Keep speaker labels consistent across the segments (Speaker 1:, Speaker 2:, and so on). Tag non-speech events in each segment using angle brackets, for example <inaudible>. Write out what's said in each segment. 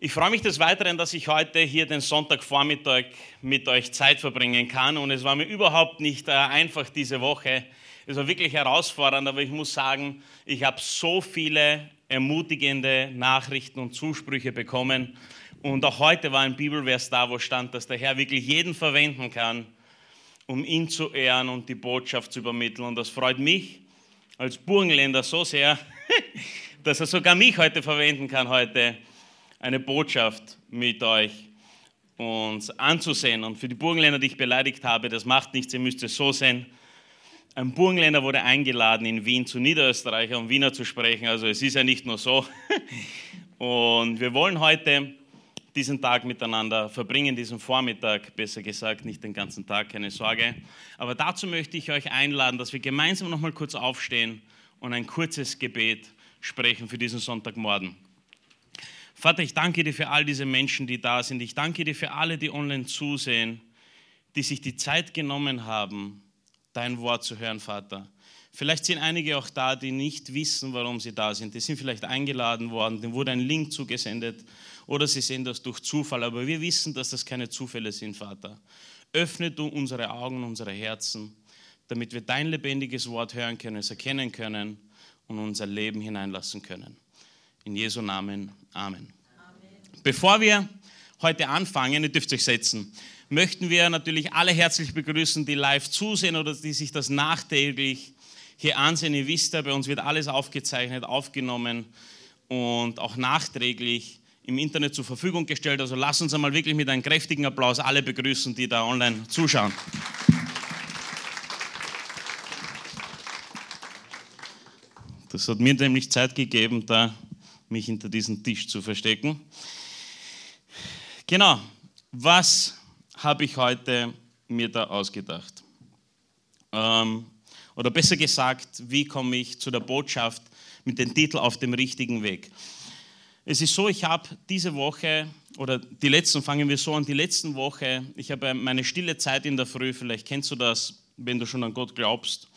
Speaker 1: Ich freue mich des Weiteren, dass ich heute hier den Sonntagvormittag mit euch Zeit verbringen kann. Und es war mir überhaupt nicht äh, einfach diese Woche. Es war wirklich herausfordernd, aber ich muss sagen, ich habe so viele ermutigende Nachrichten und Zusprüche bekommen. Und auch heute war ein Bibelvers da, wo stand, dass der Herr wirklich jeden verwenden kann, um ihn zu ehren und die Botschaft zu übermitteln. Und das freut mich als Burgenländer so sehr, <laughs> dass er sogar mich heute verwenden kann, heute eine Botschaft mit euch uns anzusehen. Und für die Burgenländer, die ich beleidigt habe, das macht nichts, ihr müsst es so sehen. Ein Burgenländer wurde eingeladen, in Wien zu Niederösterreicher und Wiener zu sprechen. Also es ist ja nicht nur so. <laughs> Und wir wollen heute diesen Tag miteinander verbringen, diesen Vormittag, besser gesagt, nicht den ganzen Tag, keine Sorge. Aber dazu möchte ich euch einladen, dass wir gemeinsam noch mal kurz aufstehen und ein kurzes Gebet sprechen für diesen Sonntagmorgen. Vater, ich danke dir für all diese Menschen, die da sind. Ich danke dir für alle, die online zusehen, die sich die Zeit genommen haben, dein Wort zu hören, Vater. Vielleicht sind einige auch da, die nicht wissen, warum sie da sind. Die sind vielleicht eingeladen worden, denen wurde ein Link zugesendet oder sie sehen das durch Zufall. Aber wir wissen, dass das keine Zufälle sind, Vater. Öffne du unsere Augen, unsere Herzen, damit wir dein lebendiges Wort hören können, es erkennen können und unser Leben hineinlassen können. In Jesu Namen. Amen. Bevor wir heute anfangen, ihr dürft euch setzen, möchten wir natürlich alle herzlich begrüßen, die live zusehen oder die sich das nachträglich hier ansehen. Ihr wisst ja, bei uns wird alles aufgezeichnet, aufgenommen und auch nachträglich im Internet zur Verfügung gestellt. Also lasst uns einmal wirklich mit einem kräftigen Applaus alle begrüßen, die da online zuschauen. Das hat mir nämlich Zeit gegeben, da mich hinter diesem Tisch zu verstecken. Genau, was habe ich heute mir da ausgedacht? Ähm, oder besser gesagt, wie komme ich zu der Botschaft mit dem Titel auf dem richtigen Weg? Es ist so, ich habe diese Woche, oder die letzten, fangen wir so an, die letzten Woche, ich habe meine stille Zeit in der Früh, vielleicht kennst du das, wenn du schon an Gott glaubst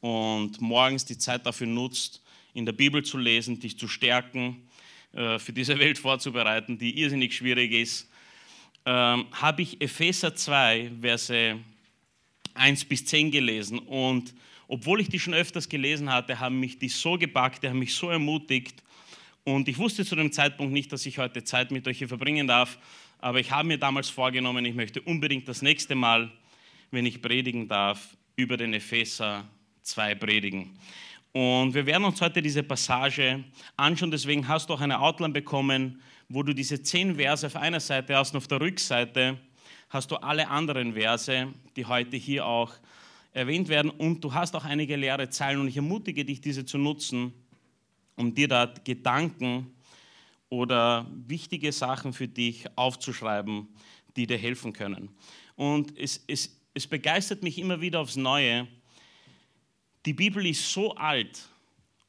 Speaker 1: und morgens die Zeit dafür nutzt, in der Bibel zu lesen, dich zu stärken, äh, für diese <laughs> Welt vorzubereiten, die irrsinnig schwierig ist, ähm, habe ich Epheser 2, Verse 1 bis 10 gelesen. Und obwohl ich die schon öfters gelesen hatte, haben mich die so gepackt, die haben mich so ermutigt. Und ich wusste zu dem Zeitpunkt nicht, dass ich heute Zeit mit euch hier verbringen darf. Aber ich habe mir damals vorgenommen, ich möchte unbedingt das nächste Mal, wenn ich predigen darf, über den Epheser 2 predigen. Und wir werden uns heute diese Passage anschauen, deswegen hast du auch eine Outline bekommen, wo du diese zehn Verse auf einer Seite hast und auf der Rückseite hast du alle anderen Verse, die heute hier auch erwähnt werden. Und du hast auch einige leere Zeilen und ich ermutige dich, diese zu nutzen, um dir da Gedanken oder wichtige Sachen für dich aufzuschreiben, die dir helfen können. Und es, es, es begeistert mich immer wieder aufs Neue, die Bibel ist so alt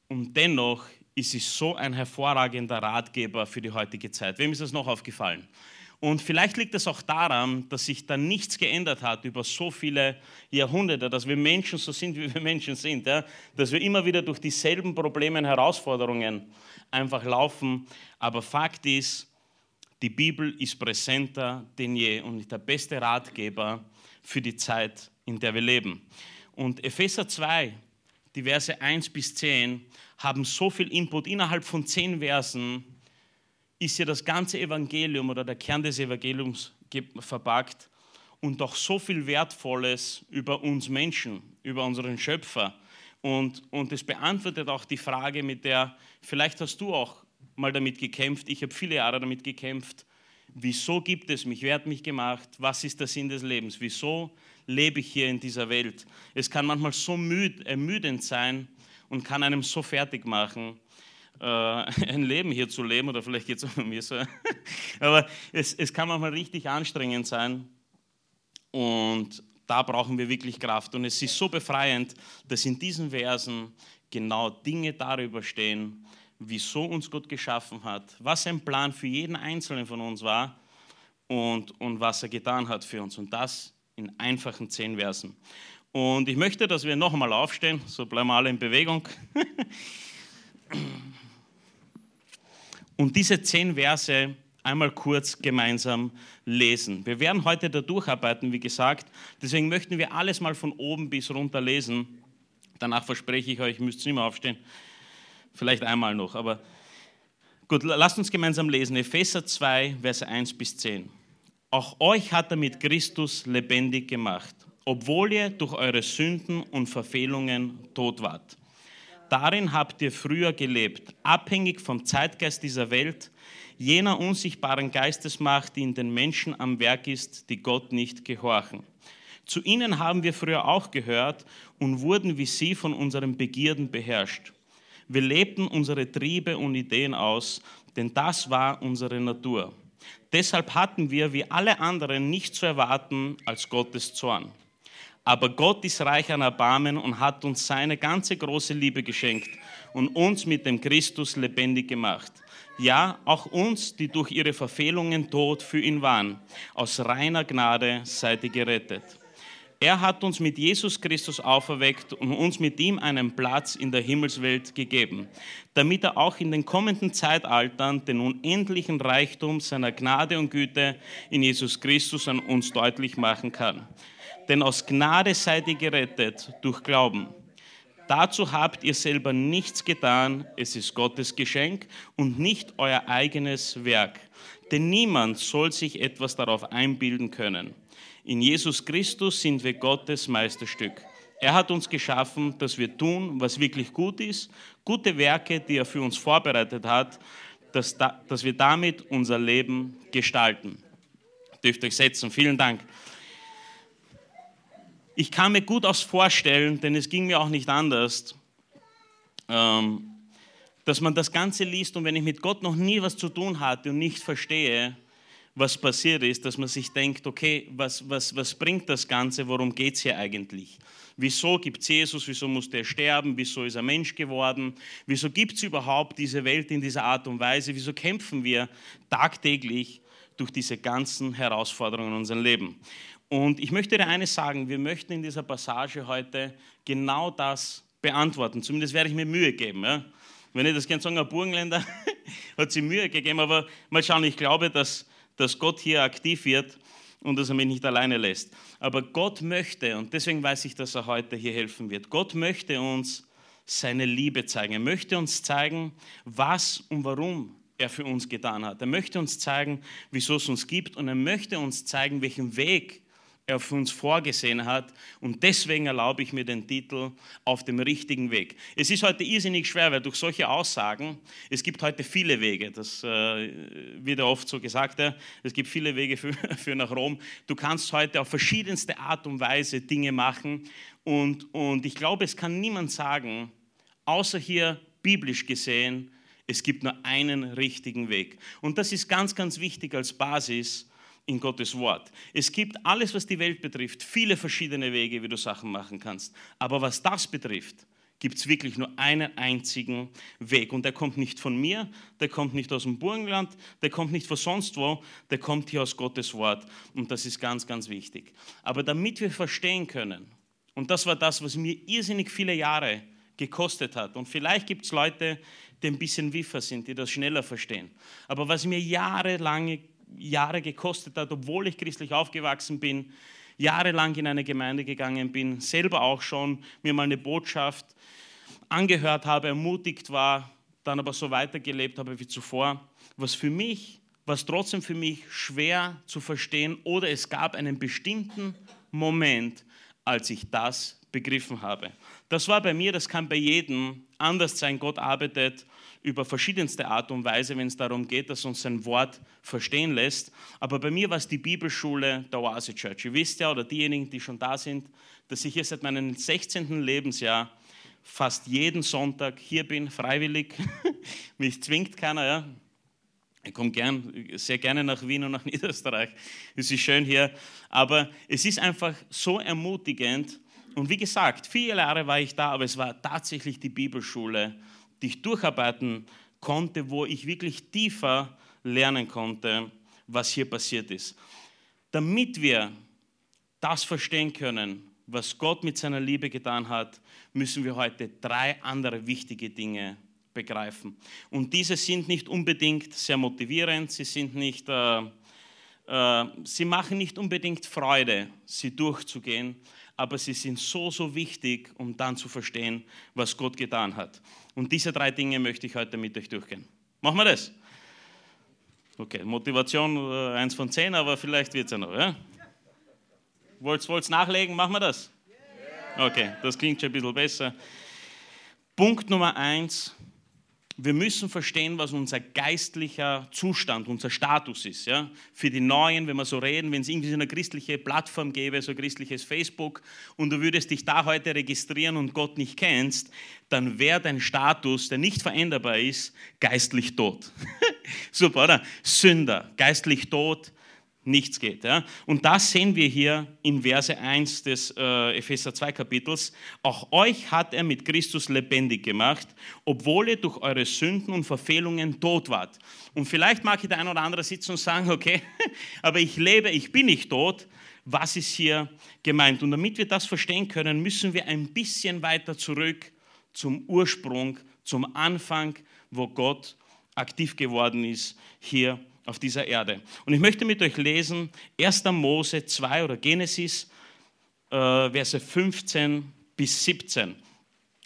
Speaker 1: und dennoch ist sie so ein hervorragender Ratgeber für die heutige Zeit. Wem ist das noch aufgefallen? Und vielleicht liegt es auch daran, dass sich da nichts geändert hat über so viele Jahrhunderte, dass wir Menschen so sind, wie wir Menschen sind, ja? dass wir immer wieder durch dieselben Probleme und Herausforderungen einfach laufen. Aber Fakt ist, die Bibel ist präsenter denn je und der beste Ratgeber für die Zeit, in der wir leben. Und Epheser 2, die Verse 1 bis 10, haben so viel Input. Innerhalb von 10 Versen ist ja das ganze Evangelium oder der Kern des Evangeliums verpackt und auch so viel Wertvolles über uns Menschen, über unseren Schöpfer. Und, und es beantwortet auch die Frage, mit der, vielleicht hast du auch mal damit gekämpft, ich habe viele Jahre damit gekämpft, wieso gibt es mich, wer hat mich gemacht, was ist der Sinn des Lebens, wieso lebe ich hier in dieser Welt. Es kann manchmal so müd, ermüdend sein und kann einem so fertig machen, äh, <laughs> ein Leben hier zu leben, oder vielleicht geht es auch mir so. <laughs> Aber es, es kann manchmal richtig anstrengend sein und da brauchen wir wirklich Kraft. Und es ist so befreiend, dass in diesen Versen genau Dinge darüber stehen, wieso uns Gott geschaffen hat, was sein Plan für jeden Einzelnen von uns war und, und was er getan hat für uns. Und das in einfachen zehn Versen. Und ich möchte, dass wir noch einmal aufstehen, so bleiben wir alle in Bewegung. Und diese zehn Verse einmal kurz gemeinsam lesen. Wir werden heute da durcharbeiten, wie gesagt. Deswegen möchten wir alles mal von oben bis runter lesen. Danach verspreche ich euch, müsst nicht mehr aufstehen. Vielleicht einmal noch, aber gut, lasst uns gemeinsam lesen. Epheser 2, Verse 1 bis 10. Auch euch hat er mit Christus lebendig gemacht, obwohl ihr durch eure Sünden und Verfehlungen tot wart. Darin habt ihr früher gelebt, abhängig vom Zeitgeist dieser Welt, jener unsichtbaren Geistesmacht, die in den Menschen am Werk ist, die Gott nicht gehorchen. Zu ihnen haben wir früher auch gehört und wurden wie sie von unseren Begierden beherrscht. Wir lebten unsere Triebe und Ideen aus, denn das war unsere Natur. Deshalb hatten wir wie alle anderen nicht zu erwarten als Gottes Zorn. Aber Gott ist reich an Erbarmen und hat uns seine ganze große Liebe geschenkt und uns mit dem Christus lebendig gemacht. Ja, auch uns, die durch ihre Verfehlungen tot für ihn waren. Aus reiner Gnade seid ihr gerettet. Er hat uns mit Jesus Christus auferweckt und uns mit ihm einen Platz in der Himmelswelt gegeben, damit er auch in den kommenden Zeitaltern den unendlichen Reichtum seiner Gnade und Güte in Jesus Christus an uns deutlich machen kann. Denn aus Gnade seid ihr gerettet durch Glauben. Dazu habt ihr selber nichts getan, es ist Gottes Geschenk und nicht euer eigenes Werk. Denn niemand soll sich etwas darauf einbilden können. In Jesus Christus sind wir Gottes Meisterstück. Er hat uns geschaffen, dass wir tun, was wirklich gut ist, gute Werke, die er für uns vorbereitet hat, dass, dass wir damit unser Leben gestalten. Dürft euch setzen. Vielen Dank. Ich kann mir gut aus vorstellen, denn es ging mir auch nicht anders, ähm, dass man das Ganze liest und wenn ich mit Gott noch nie was zu tun hatte und nicht verstehe, was passiert ist, dass man sich denkt, okay, was, was, was bringt das Ganze, worum geht es hier eigentlich? Wieso gibt es Jesus, wieso musste er sterben, wieso ist er Mensch geworden, wieso gibt es überhaupt diese Welt in dieser Art und Weise, wieso kämpfen wir tagtäglich durch diese ganzen Herausforderungen in unserem Leben? Und ich möchte dir eines sagen, wir möchten in dieser Passage heute genau das beantworten, zumindest werde ich mir Mühe geben. Ja? Wenn ich das gerne sagen, ein Burgenländer <laughs> hat sich Mühe gegeben, aber mal schauen, ich glaube, dass dass Gott hier aktiv wird und dass er mich nicht alleine lässt. Aber Gott möchte, und deswegen weiß ich, dass er heute hier helfen wird, Gott möchte uns seine Liebe zeigen. Er möchte uns zeigen, was und warum er für uns getan hat. Er möchte uns zeigen, wieso es uns gibt und er möchte uns zeigen, welchen Weg er für uns vorgesehen hat. Und deswegen erlaube ich mir den Titel Auf dem richtigen Weg. Es ist heute irrsinnig schwer, weil durch solche Aussagen, es gibt heute viele Wege, das äh, wird ja oft so gesagt, ja, es gibt viele Wege für, <laughs> für nach Rom. Du kannst heute auf verschiedenste Art und Weise Dinge machen. Und, und ich glaube, es kann niemand sagen, außer hier biblisch gesehen, es gibt nur einen richtigen Weg. Und das ist ganz, ganz wichtig als Basis in Gottes Wort. Es gibt alles, was die Welt betrifft, viele verschiedene Wege, wie du Sachen machen kannst. Aber was das betrifft, gibt es wirklich nur einen einzigen Weg. Und der kommt nicht von mir, der kommt nicht aus dem Burgenland, der kommt nicht von sonst wo, der kommt hier aus Gottes Wort. Und das ist ganz, ganz wichtig. Aber damit wir verstehen können, und das war das, was mir irrsinnig viele Jahre gekostet hat. Und vielleicht gibt es Leute, die ein bisschen wiffer sind, die das schneller verstehen. Aber was mir jahrelang Jahre gekostet hat, obwohl ich christlich aufgewachsen bin, jahrelang in eine Gemeinde gegangen bin, selber auch schon mir mal eine Botschaft angehört habe, ermutigt war, dann aber so weitergelebt habe wie zuvor, was für mich, was trotzdem für mich schwer zu verstehen oder es gab einen bestimmten Moment, als ich das begriffen habe. Das war bei mir, das kann bei jedem anders sein. Gott arbeitet über verschiedenste Art und Weise, wenn es darum geht, dass uns sein Wort verstehen lässt. Aber bei mir war es die Bibelschule der Oase Church. Ihr wisst ja, oder diejenigen, die schon da sind, dass ich hier seit meinem 16. Lebensjahr fast jeden Sonntag hier bin, freiwillig. <laughs> Mich zwingt keiner, ja. Ich komme gern, sehr gerne nach Wien und nach <laughs> Niederösterreich. Es ist schön hier. Aber es ist einfach so ermutigend. Und wie gesagt, vier Jahre war ich da, aber es war tatsächlich die Bibelschule die ich durcharbeiten konnte, wo ich wirklich tiefer lernen konnte, was hier passiert ist. Damit wir das verstehen können, was Gott mit seiner Liebe getan hat, müssen wir heute drei andere wichtige Dinge begreifen. Und diese sind nicht unbedingt sehr motivierend, sie sind nicht, äh, äh, sie machen nicht unbedingt Freude, sie durchzugehen, aber sie sind so, so wichtig, um dann zu verstehen, was Gott getan hat. Und diese drei Dinge möchte ich heute mit euch durchgehen. Machen wir das? Okay, Motivation äh, 1 von 10, aber vielleicht wird es ja noch. Ja? Wollt ihr nachlegen? Machen wir das? Okay, das klingt schon ein bisschen besser. Punkt Nummer 1 wir müssen verstehen, was unser geistlicher Zustand, unser Status ist. Ja? Für die Neuen, wenn wir so reden, wenn es irgendwie so eine christliche Plattform gäbe, so ein christliches Facebook, und du würdest dich da heute registrieren und Gott nicht kennst, dann wäre dein Status, der nicht veränderbar ist, geistlich tot. <laughs> Super, oder? Sünder, geistlich tot, nichts geht. Ja? Und das sehen wir hier in Verse 1 des äh, Epheser 2 Kapitels. Auch euch hat er mit Christus lebendig gemacht, obwohl ihr durch eure Sünden und Verfehlungen tot wart. Und vielleicht mag ich der ein oder andere sitzen und sagen, okay, <laughs> aber ich lebe, ich bin nicht tot. Was ist hier gemeint? Und damit wir das verstehen können, müssen wir ein bisschen weiter zurück zum Ursprung, zum Anfang, wo Gott aktiv geworden ist hier auf dieser Erde. Und ich möchte mit euch lesen 1. Mose 2 oder Genesis, äh, Verse 15 bis 17.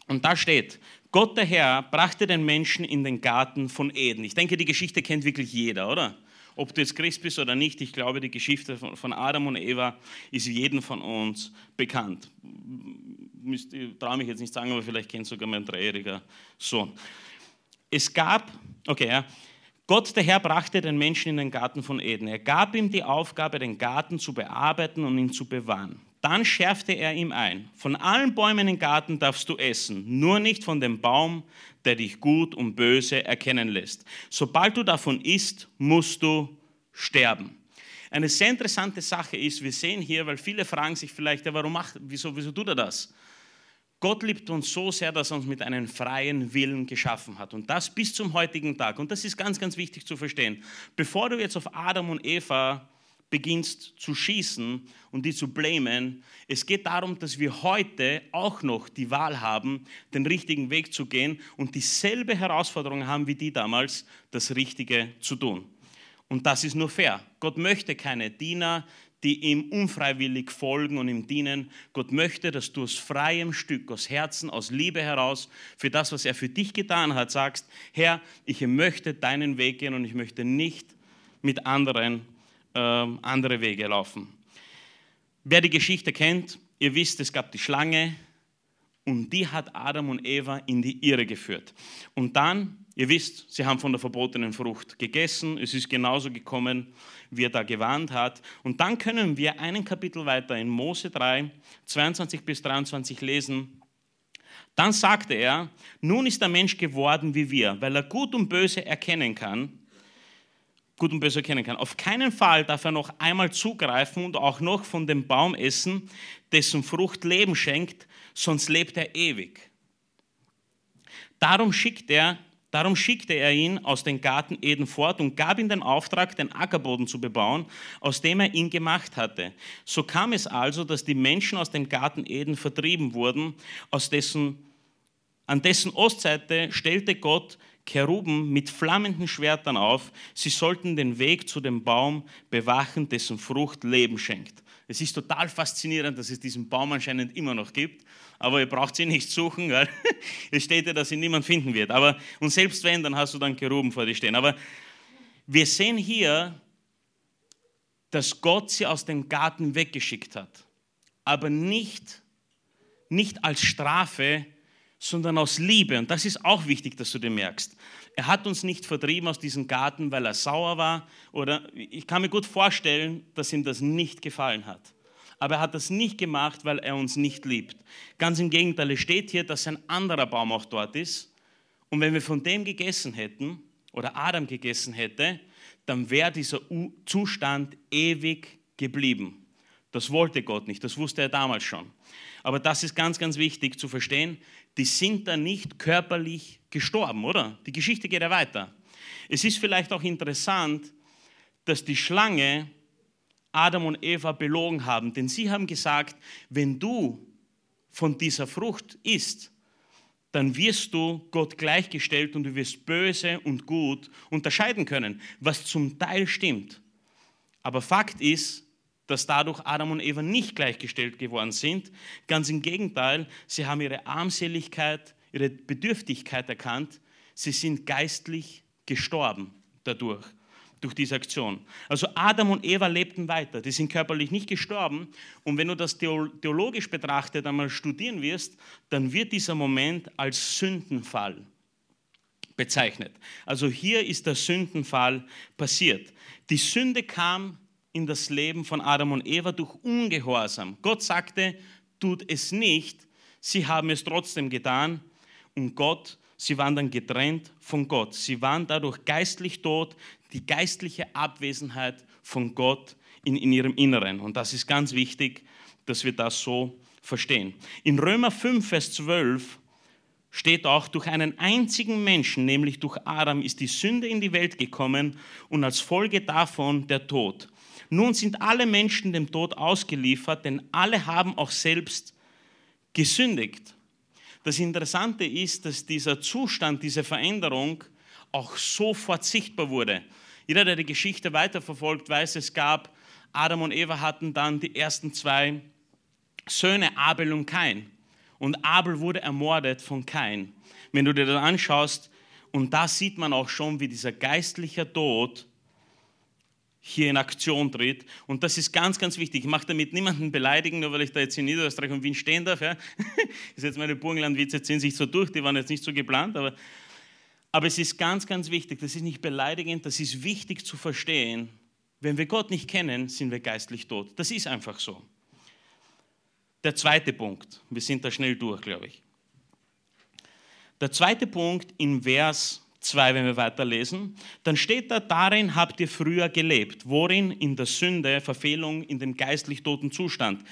Speaker 1: Und da steht, Gott der Herr brachte den Menschen in den Garten von Eden. Ich denke, die Geschichte kennt wirklich jeder, oder? Ob du jetzt Christ bist oder nicht, ich glaube, die Geschichte von Adam und Eva ist jedem von uns bekannt. Ich traue mich jetzt nicht sagen, aber vielleicht kennt sogar mein dreijähriger Sohn. Es gab, okay, ja, Gott, der Herr, brachte den Menschen in den Garten von Eden. Er gab ihm die Aufgabe, den Garten zu bearbeiten und ihn zu bewahren. Dann schärfte er ihm ein, von allen Bäumen im Garten darfst du essen, nur nicht von dem Baum, der dich gut und böse erkennen lässt. Sobald du davon isst, musst du sterben. Eine sehr interessante Sache ist, wir sehen hier, weil viele fragen sich vielleicht, ja, warum macht, wieso, wieso tut er das? Gott liebt uns so sehr, dass er uns mit einem freien Willen geschaffen hat. Und das bis zum heutigen Tag. Und das ist ganz, ganz wichtig zu verstehen. Bevor du jetzt auf Adam und Eva beginnst zu schießen und die zu blamen, es geht darum, dass wir heute auch noch die Wahl haben, den richtigen Weg zu gehen und dieselbe Herausforderung haben wie die damals, das Richtige zu tun. Und das ist nur fair. Gott möchte keine Diener, die ihm unfreiwillig folgen und ihm dienen. Gott möchte, dass du aus freiem Stück, aus Herzen, aus Liebe heraus, für das, was er für dich getan hat, sagst, Herr, ich möchte deinen Weg gehen und ich möchte nicht mit anderen äh, andere Wege laufen. Wer die Geschichte kennt, ihr wisst, es gab die Schlange und die hat Adam und Eva in die Irre geführt. Und dann, ihr wisst, sie haben von der verbotenen Frucht gegessen, es ist genauso gekommen, wie er da gewarnt hat. Und dann können wir einen Kapitel weiter in Mose 3, 22 bis 23 lesen. Dann sagte er, nun ist der Mensch geworden wie wir, weil er gut und böse erkennen kann, gut und böse erkennen kann. Auf keinen Fall darf er noch einmal zugreifen und auch noch von dem Baum essen, dessen Frucht Leben schenkt, sonst lebt er ewig. Darum schickt er Darum schickte er ihn aus dem Garten Eden fort und gab ihm den Auftrag, den Ackerboden zu bebauen, aus dem er ihn gemacht hatte. So kam es also, dass die Menschen aus dem Garten Eden vertrieben wurden, aus dessen, an dessen Ostseite stellte Gott Keruben mit flammenden Schwertern auf. Sie sollten den Weg zu dem Baum bewachen, dessen Frucht Leben schenkt. Es ist total faszinierend, dass es diesen Baum anscheinend immer noch gibt aber ihr braucht sie nicht suchen, weil <laughs> es steht ja, dass sie niemand finden wird. Aber, und selbst wenn, dann hast du dann Keruben vor dir stehen. Aber wir sehen hier, dass Gott sie aus dem Garten weggeschickt hat. Aber nicht, nicht als Strafe, sondern aus Liebe. Und das ist auch wichtig, dass du dir merkst. Er hat uns nicht vertrieben aus diesem Garten, weil er sauer war. Oder ich kann mir gut vorstellen, dass ihm das nicht gefallen hat aber er hat das nicht gemacht, weil er uns nicht liebt. Ganz im Gegenteil, es steht hier, dass ein anderer Baum auch dort ist. Und wenn wir von dem gegessen hätten oder Adam gegessen hätte, dann wäre dieser Zustand ewig geblieben. Das wollte Gott nicht, das wusste er damals schon. Aber das ist ganz, ganz wichtig zu verstehen. Die sind da nicht körperlich gestorben, oder? Die Geschichte geht ja weiter. Es ist vielleicht auch interessant, dass die Schlange Adam und Eva belogen haben. Denn sie haben gesagt, wenn du von dieser Frucht isst, dann wirst du Gott gleichgestellt und du wirst böse und gut unterscheiden können, was zum Teil stimmt. Aber Fakt ist, dass dadurch Adam und Eva nicht gleichgestellt geworden sind. Ganz im Gegenteil, sie haben ihre Armseligkeit, ihre Bedürftigkeit erkannt. Sie sind geistlich gestorben dadurch durch diese Aktion. Also Adam und Eva lebten weiter, die sind körperlich nicht gestorben. Und wenn du das theologisch betrachtet einmal studieren wirst, dann wird dieser Moment als Sündenfall bezeichnet. Also hier ist der Sündenfall passiert. Die Sünde kam in das Leben von Adam und Eva durch Ungehorsam. Gott sagte, tut es nicht, sie haben es trotzdem getan und Gott sie waren dann getrennt von Gott. Sie waren dadurch geistlich tot, die geistliche Abwesenheit von Gott in, in ihrem Inneren. Und das ist ganz wichtig, dass wir das so verstehen. In Römer 5, Vers 12 steht auch, durch einen einzigen Menschen, nämlich durch Adam, ist die Sünde in die Welt gekommen und als Folge davon der Tod. Nun sind alle Menschen dem Tod ausgeliefert, denn alle haben auch selbst gesündigt. Das Interessante ist, dass dieser Zustand, diese Veränderung auch sofort sichtbar wurde. Jeder, der die Geschichte weiterverfolgt, weiß, es gab, Adam und Eva hatten dann die ersten zwei Söhne, Abel und Kain. Und Abel wurde ermordet von Kain. Wenn du dir das anschaust, und da sieht man auch schon, wie dieser geistliche Tod hier in Aktion tritt. Und das ist ganz, ganz wichtig. Ich mache damit niemanden beleidigen, nur weil ich da jetzt in Niederösterreich und Wien stehen darf. Ja. <laughs> ist jetzt meine Burgenlandwitze ziehen sich so durch, die waren jetzt nicht so geplant, aber, aber es ist ganz, ganz wichtig. Das ist nicht beleidigend, das ist wichtig zu verstehen. Wenn wir Gott nicht kennen, sind wir geistlich tot. Das ist einfach so. Der zweite Punkt, wir sind da schnell durch, glaube ich. Der zweite Punkt in Vers 2, wenn wir weiterlesen, dann steht da, darin habt ihr früher gelebt. Worin? In der Sünde, Verfehlung, in dem geistlich toten Zustand.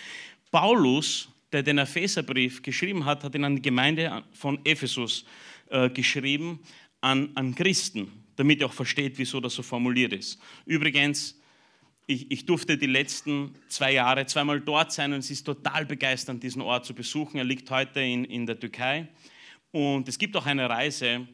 Speaker 1: Paulus, der den Epheserbrief geschrieben hat, hat ihn an die Gemeinde von Ephesus äh, geschrieben, an, an Christen, damit ihr auch versteht, wieso das so formuliert ist. Übrigens, ich, ich, durfte die letzten zwei Jahre zweimal dort sein und es ist total begeisternd, diesen Ort zu besuchen. Er liegt heute in, in der Türkei. Und es gibt auch eine Reise,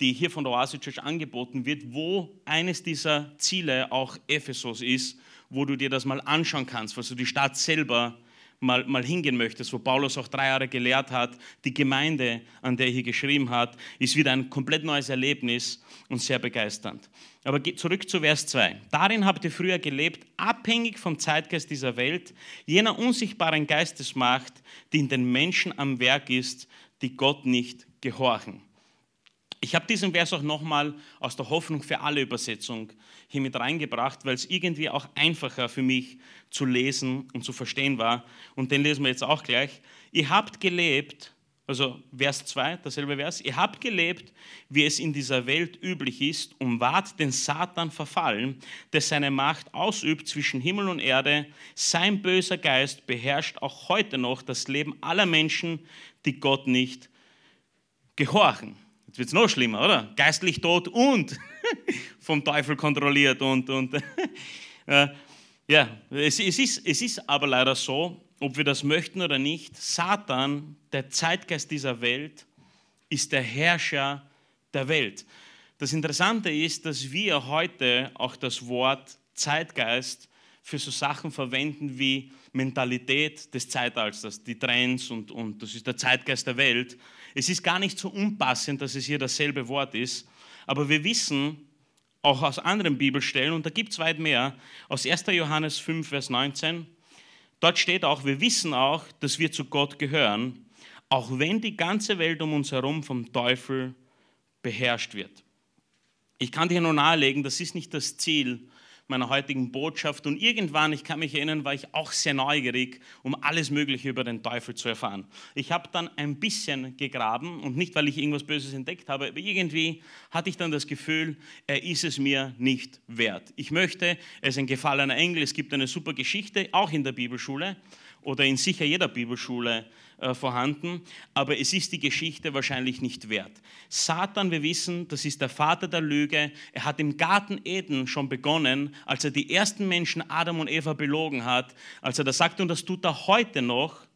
Speaker 1: die hier von der Oasis Church angeboten wird, wo eines dieser Ziele auch Ephesus ist, wo du dir das mal anschauen kannst, falls du die Stadt selber mal, mal hingehen möchtest, wo Paulus auch drei Jahre gelehrt hat. Die Gemeinde, an der er hier geschrieben hat, ist wieder ein komplett neues Erlebnis und sehr begeisternd. Aber zurück zu Vers 2. Darin habt ihr früher gelebt, abhängig vom Zeitgeist dieser Welt, jener unsichtbaren Geistesmacht, die in den Menschen am Werk ist, die Gott nicht gehorchen. Ich habe diesen Vers auch nochmal aus der Hoffnung für alle Übersetzung hier mit reingebracht, weil es irgendwie auch einfacher für mich zu lesen und zu verstehen war. Und den lesen wir jetzt auch gleich. Ihr habt gelebt, also Vers 2, dasselbe Vers, ihr habt gelebt, wie es in dieser Welt üblich ist, und wart den Satan verfallen, der seine Macht ausübt zwischen Himmel und Erde. Sein böser Geist beherrscht auch heute noch das Leben aller Menschen, die Gott nicht gehorchen. Jetzt wird es noch schlimmer, oder? Geistlich tot und <laughs> vom Teufel kontrolliert. Und, und <laughs> ja, es, es, ist, es ist aber leider so, ob wir das möchten oder nicht, Satan, der Zeitgeist dieser Welt, ist der Herrscher der Welt. Das Interessante ist, dass wir heute auch das Wort Zeitgeist für so Sachen verwenden wie Mentalität des Zeitalters, die Trends und, und das ist der Zeitgeist der Welt. Es ist gar nicht so unpassend, dass es hier dasselbe Wort ist, aber wir wissen auch aus anderen Bibelstellen, und da gibt es weit mehr, aus 1. Johannes 5, Vers 19, dort steht auch, wir wissen auch, dass wir zu Gott gehören, auch wenn die ganze Welt um uns herum vom Teufel beherrscht wird. Ich kann dir nur nahelegen, das ist nicht das Ziel meiner heutigen Botschaft. Und irgendwann, ich kann mich erinnern, war ich auch sehr neugierig, um alles Mögliche über den Teufel zu erfahren. Ich habe dann ein bisschen gegraben und nicht, weil ich irgendwas Böses entdeckt habe, aber irgendwie hatte ich dann das Gefühl, er ist es mir nicht wert. Ich möchte, er ist ein gefallener Engel, es gibt eine super Geschichte, auch in der Bibelschule oder in sicher jeder Bibelschule äh, vorhanden, aber es ist die Geschichte wahrscheinlich nicht wert. Satan, wir wissen, das ist der Vater der Lüge. Er hat im Garten Eden schon begonnen, als er die ersten Menschen Adam und Eva belogen hat, als er das sagt, und das tut er heute noch,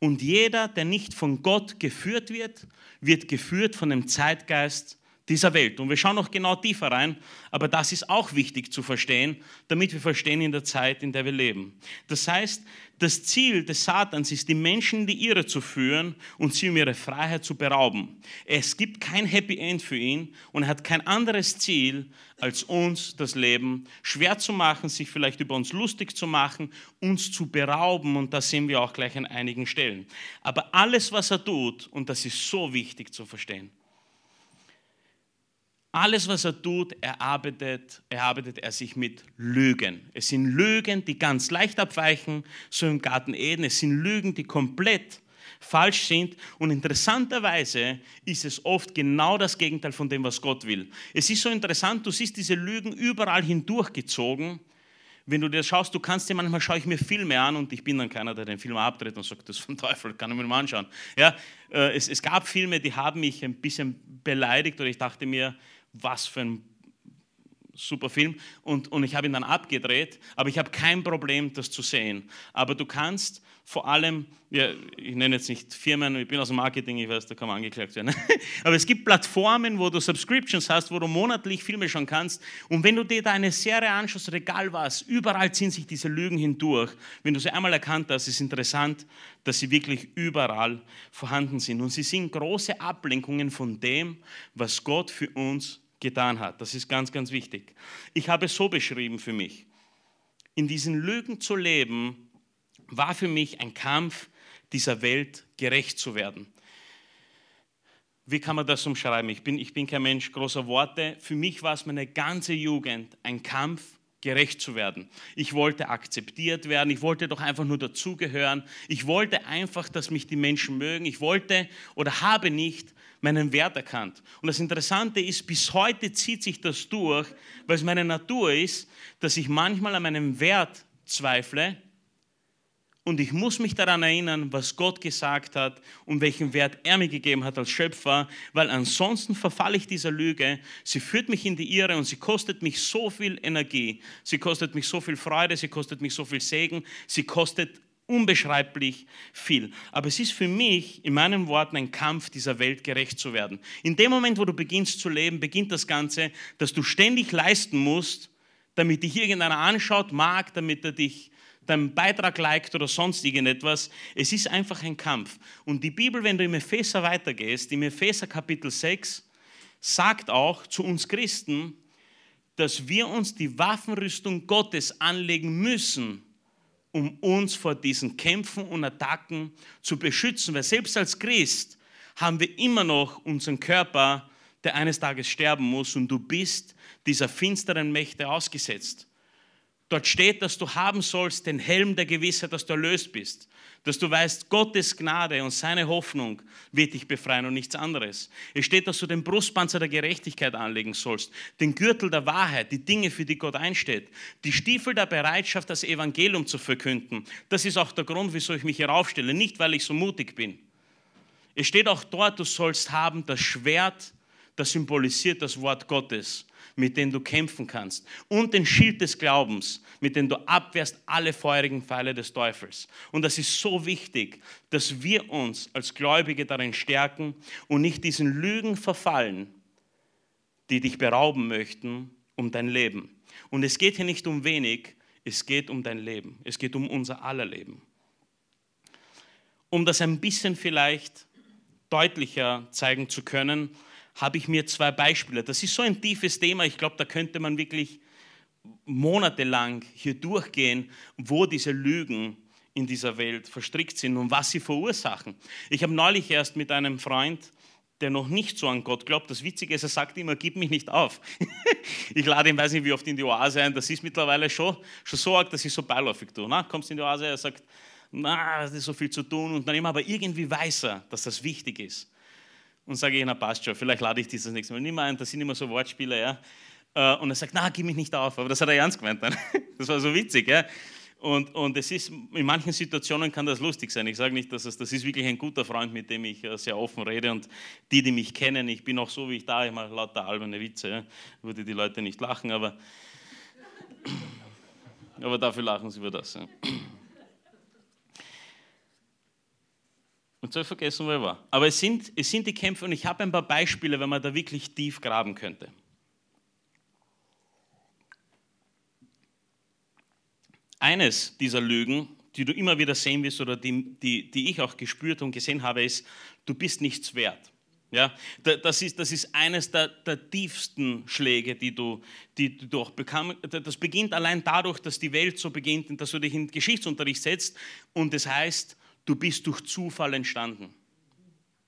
Speaker 1: Und jeder, der nicht von Gott geführt wird, wird geführt von dem Zeitgeist dieser Welt. Und wir schauen noch genau tiefer rein, aber das ist auch wichtig zu verstehen, damit wir verstehen in der Zeit, in der wir leben. Das heißt, das Ziel des Satans ist, die Menschen in die Irre zu führen und sie um ihre Freiheit zu berauben. Es gibt kein Happy End für ihn und er hat kein anderes Ziel, als uns das Leben schwer zu machen, sich vielleicht über uns lustig zu machen, uns zu berauben und das sehen wir auch gleich an einigen Stellen. Aber alles, was er tut, und das ist so wichtig zu verstehen, alles, was er tut, erarbeitet, erarbeitet er sich mit Lügen. Es sind Lügen, die ganz leicht abweichen, so im Garten Eden. Es sind Lügen, die komplett falsch sind. Und interessanterweise ist es oft genau das Gegenteil von dem, was Gott will. Es ist so interessant, du siehst diese Lügen überall hindurchgezogen. Wenn du dir das schaust, du kannst dir manchmal, schaue ich mir Filme an und ich bin dann keiner, der den Film abdreht und sagt, das ist vom Teufel, kann ich mir mal anschauen. Ja, äh, es, es gab Filme, die haben mich ein bisschen beleidigt oder ich dachte mir, was für ein super Film und, und ich habe ihn dann abgedreht, aber ich habe kein Problem, das zu sehen. Aber du kannst vor allem, ja, ich nenne jetzt nicht Firmen, ich bin aus dem Marketing, ich weiß, da kann man angeklagt werden, <laughs> aber es gibt Plattformen, wo du Subscriptions hast, wo du monatlich Filme schauen kannst und wenn du dir da eine Serie anschaust, egal was, überall ziehen sich diese Lügen hindurch. Wenn du sie einmal erkannt hast, ist interessant, dass sie wirklich überall vorhanden sind und sie sind große Ablenkungen von dem, was Gott für uns getan hat. Das ist ganz, ganz wichtig. Ich habe es so beschrieben für mich. In diesen Lügen zu leben, war für mich ein Kampf, dieser Welt gerecht zu werden. Wie kann man das umschreiben? Ich bin, ich bin kein Mensch großer Worte. Für mich war es meine ganze Jugend ein Kampf, gerecht zu werden. Ich wollte akzeptiert werden. Ich wollte doch einfach nur dazugehören. Ich wollte einfach, dass mich die Menschen mögen. Ich wollte oder habe nicht meinen Wert erkannt. Und das Interessante ist, bis heute zieht sich das durch, weil es meine Natur ist, dass ich manchmal an meinem Wert zweifle und ich muss mich daran erinnern, was Gott gesagt hat und welchen Wert er mir gegeben hat als Schöpfer, weil ansonsten verfalle ich dieser Lüge. Sie führt mich in die Irre und sie kostet mich so viel Energie. Sie kostet mich so viel Freude, sie kostet mich so viel Segen, sie kostet unbeschreiblich viel. Aber es ist für mich, in meinen Worten, ein Kampf, dieser Welt gerecht zu werden. In dem Moment, wo du beginnst zu leben, beginnt das Ganze, dass du ständig leisten musst, damit dich irgendeiner anschaut, mag, damit er dich deinen Beitrag liked oder sonst irgendetwas. Es ist einfach ein Kampf. Und die Bibel, wenn du im Epheser weitergehst, im Epheser Kapitel 6, sagt auch zu uns Christen, dass wir uns die Waffenrüstung Gottes anlegen müssen, um uns vor diesen Kämpfen und Attacken zu beschützen. Weil selbst als Christ haben wir immer noch unseren Körper, der eines Tages sterben muss und du bist dieser finsteren Mächte ausgesetzt. Dort steht, dass du haben sollst den Helm der Gewissheit, dass du erlöst bist. Dass du weißt, Gottes Gnade und seine Hoffnung wird dich befreien und nichts anderes. Es steht, dass du den Brustpanzer der Gerechtigkeit anlegen sollst, den Gürtel der Wahrheit, die Dinge, für die Gott einsteht, die Stiefel der Bereitschaft, das Evangelium zu verkünden. Das ist auch der Grund, wieso ich mich hier aufstelle. Nicht, weil ich so mutig bin. Es steht auch dort, du sollst haben das Schwert, das symbolisiert das Wort Gottes mit denen du kämpfen kannst. Und den Schild des Glaubens, mit dem du abwehrst alle feurigen Pfeile des Teufels. Und das ist so wichtig, dass wir uns als Gläubige darin stärken und nicht diesen Lügen verfallen, die dich berauben möchten um dein Leben. Und es geht hier nicht um wenig, es geht um dein Leben. Es geht um unser aller Leben. Um das ein bisschen vielleicht deutlicher zeigen zu können, habe ich mir zwei Beispiele. Das ist so ein tiefes Thema, ich glaube, da könnte man wirklich monatelang hier durchgehen, wo diese Lügen in dieser Welt verstrickt sind und was sie verursachen. Ich habe neulich erst mit einem Freund, der noch nicht so an Gott glaubt, das Witzige ist, er sagt immer, gib mich nicht auf. <laughs> ich lade ihn, weiß nicht wie oft, in die Oase ein, das ist mittlerweile schon, schon so arg, dass ich so beiläufig tue. Na, kommst in die Oase, er sagt, na, das ist so viel zu tun und dann immer, aber irgendwie weiß er, dass das wichtig ist und sage ich, na passt schon, vielleicht lade ich dieses nächste Mal nicht mehr ein, das sind immer so Wortspiele, ja. Äh, und er sagt, na, gib mich nicht auf, aber das hat er ernst gemeint dann. <laughs> Das war so witzig, ja. Und, und es ist, in manchen Situationen kann das lustig sein. Ich sage nicht, dass es, das ist wirklich ein guter Freund, mit dem ich äh, sehr offen rede und die, die mich kennen, ich bin auch so, wie ich da, ich mache lauter alberne Witze, ja. würde die Leute nicht lachen, aber, <clears throat> aber dafür lachen sie über das. Ja. Habe ich vergessen, wo ich war. Aber es sind, es sind die Kämpfe und ich habe ein paar Beispiele, wenn man da wirklich tief graben könnte. Eines dieser Lügen, die du immer wieder sehen wirst oder die, die, die ich auch gespürt und gesehen habe, ist, du bist nichts wert. Ja, das, ist, das ist eines der, der tiefsten Schläge, die du, die du auch bekommst. Das beginnt allein dadurch, dass die Welt so beginnt, dass du dich in den Geschichtsunterricht setzt und das heißt, du bist durch Zufall entstanden.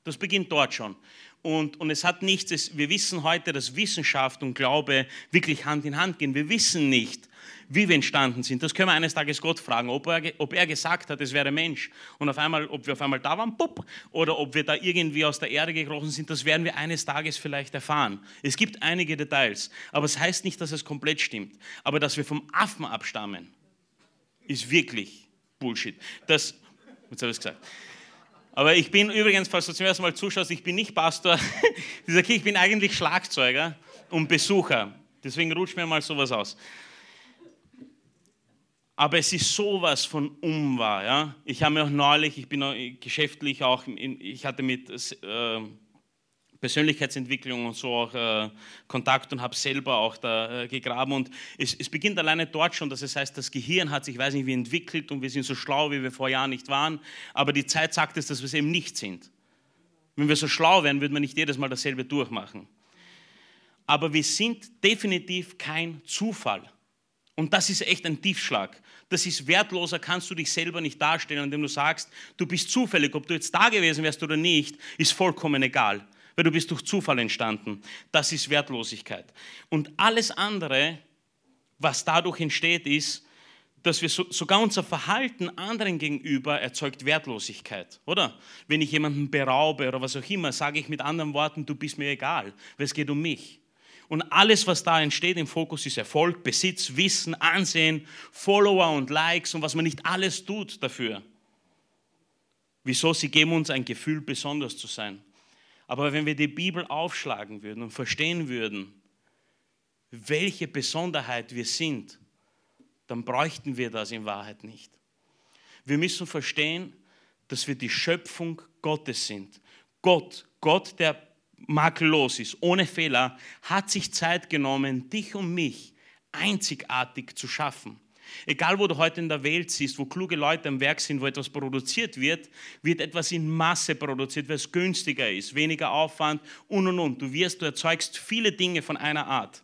Speaker 1: Das beginnt dort schon. Und, und es hat nichts, es, wir wissen heute, dass Wissenschaft und Glaube wirklich Hand in Hand gehen. Wir wissen nicht, wie wir entstanden sind. Das können wir eines Tages Gott fragen, ob er, ob er gesagt hat, es wäre Mensch und auf einmal, ob wir auf einmal da waren, pup, oder ob wir da irgendwie aus der Erde gekrochen sind, das werden wir eines Tages vielleicht erfahren. Es gibt einige Details, aber es heißt nicht, dass es komplett stimmt. Aber dass wir vom Affen abstammen, ist wirklich Bullshit. Das, jetzt habe ich es gesagt. Aber ich bin übrigens, falls du zum ersten Mal zuschaust, ich bin nicht Pastor <laughs> dieser ich bin eigentlich Schlagzeuger und Besucher. Deswegen rutscht mir mal sowas aus. Aber es ist sowas von unwahr. Ja? Ich habe mir auch neulich, ich bin auch geschäftlich auch, ich hatte mit äh, Persönlichkeitsentwicklung und so auch äh, Kontakt und habe selber auch da äh, gegraben. Und es, es, beginnt alleine dort schon, dass es heißt, das Gehirn hat sich, ich weiß nicht, wie entwickelt und wir sind so schlau, wie wir vor Jahren nicht waren. Aber die Zeit sagt es, dass wir es eben nicht sind. Wenn wir so schlau wären, würden wir nicht jedes Mal dasselbe durchmachen. Aber wir sind definitiv kein Zufall. Und das ist echt ein Tiefschlag. Das ist wertloser, kannst du dich selber nicht darstellen, indem du sagst, du bist zufällig, ob du jetzt da gewesen wärst oder nicht, ist vollkommen egal, weil du bist durch Zufall entstanden. Das ist Wertlosigkeit. Und alles andere, was dadurch entsteht, ist, dass wir so, sogar unser Verhalten anderen gegenüber erzeugt Wertlosigkeit, oder? Wenn ich jemanden beraube oder was auch immer, sage ich mit anderen Worten, du bist mir egal, weil es geht um mich. Und alles, was da entsteht im Fokus, ist Erfolg, Besitz, Wissen, Ansehen, Follower und Likes und was man nicht alles tut dafür. Wieso? Sie geben uns ein Gefühl, besonders zu sein. Aber wenn wir die Bibel aufschlagen würden und verstehen würden, welche Besonderheit wir sind, dann bräuchten wir das in Wahrheit nicht. Wir müssen verstehen, dass wir die Schöpfung Gottes sind. Gott, Gott, der makellos ist, ohne Fehler, hat sich Zeit genommen, dich und mich einzigartig zu schaffen. Egal, wo du heute in der Welt siehst, wo kluge Leute am Werk sind, wo etwas produziert wird, wird etwas in Masse produziert, weil es günstiger ist, weniger Aufwand und und und. Du wirst, du erzeugst viele Dinge von einer Art.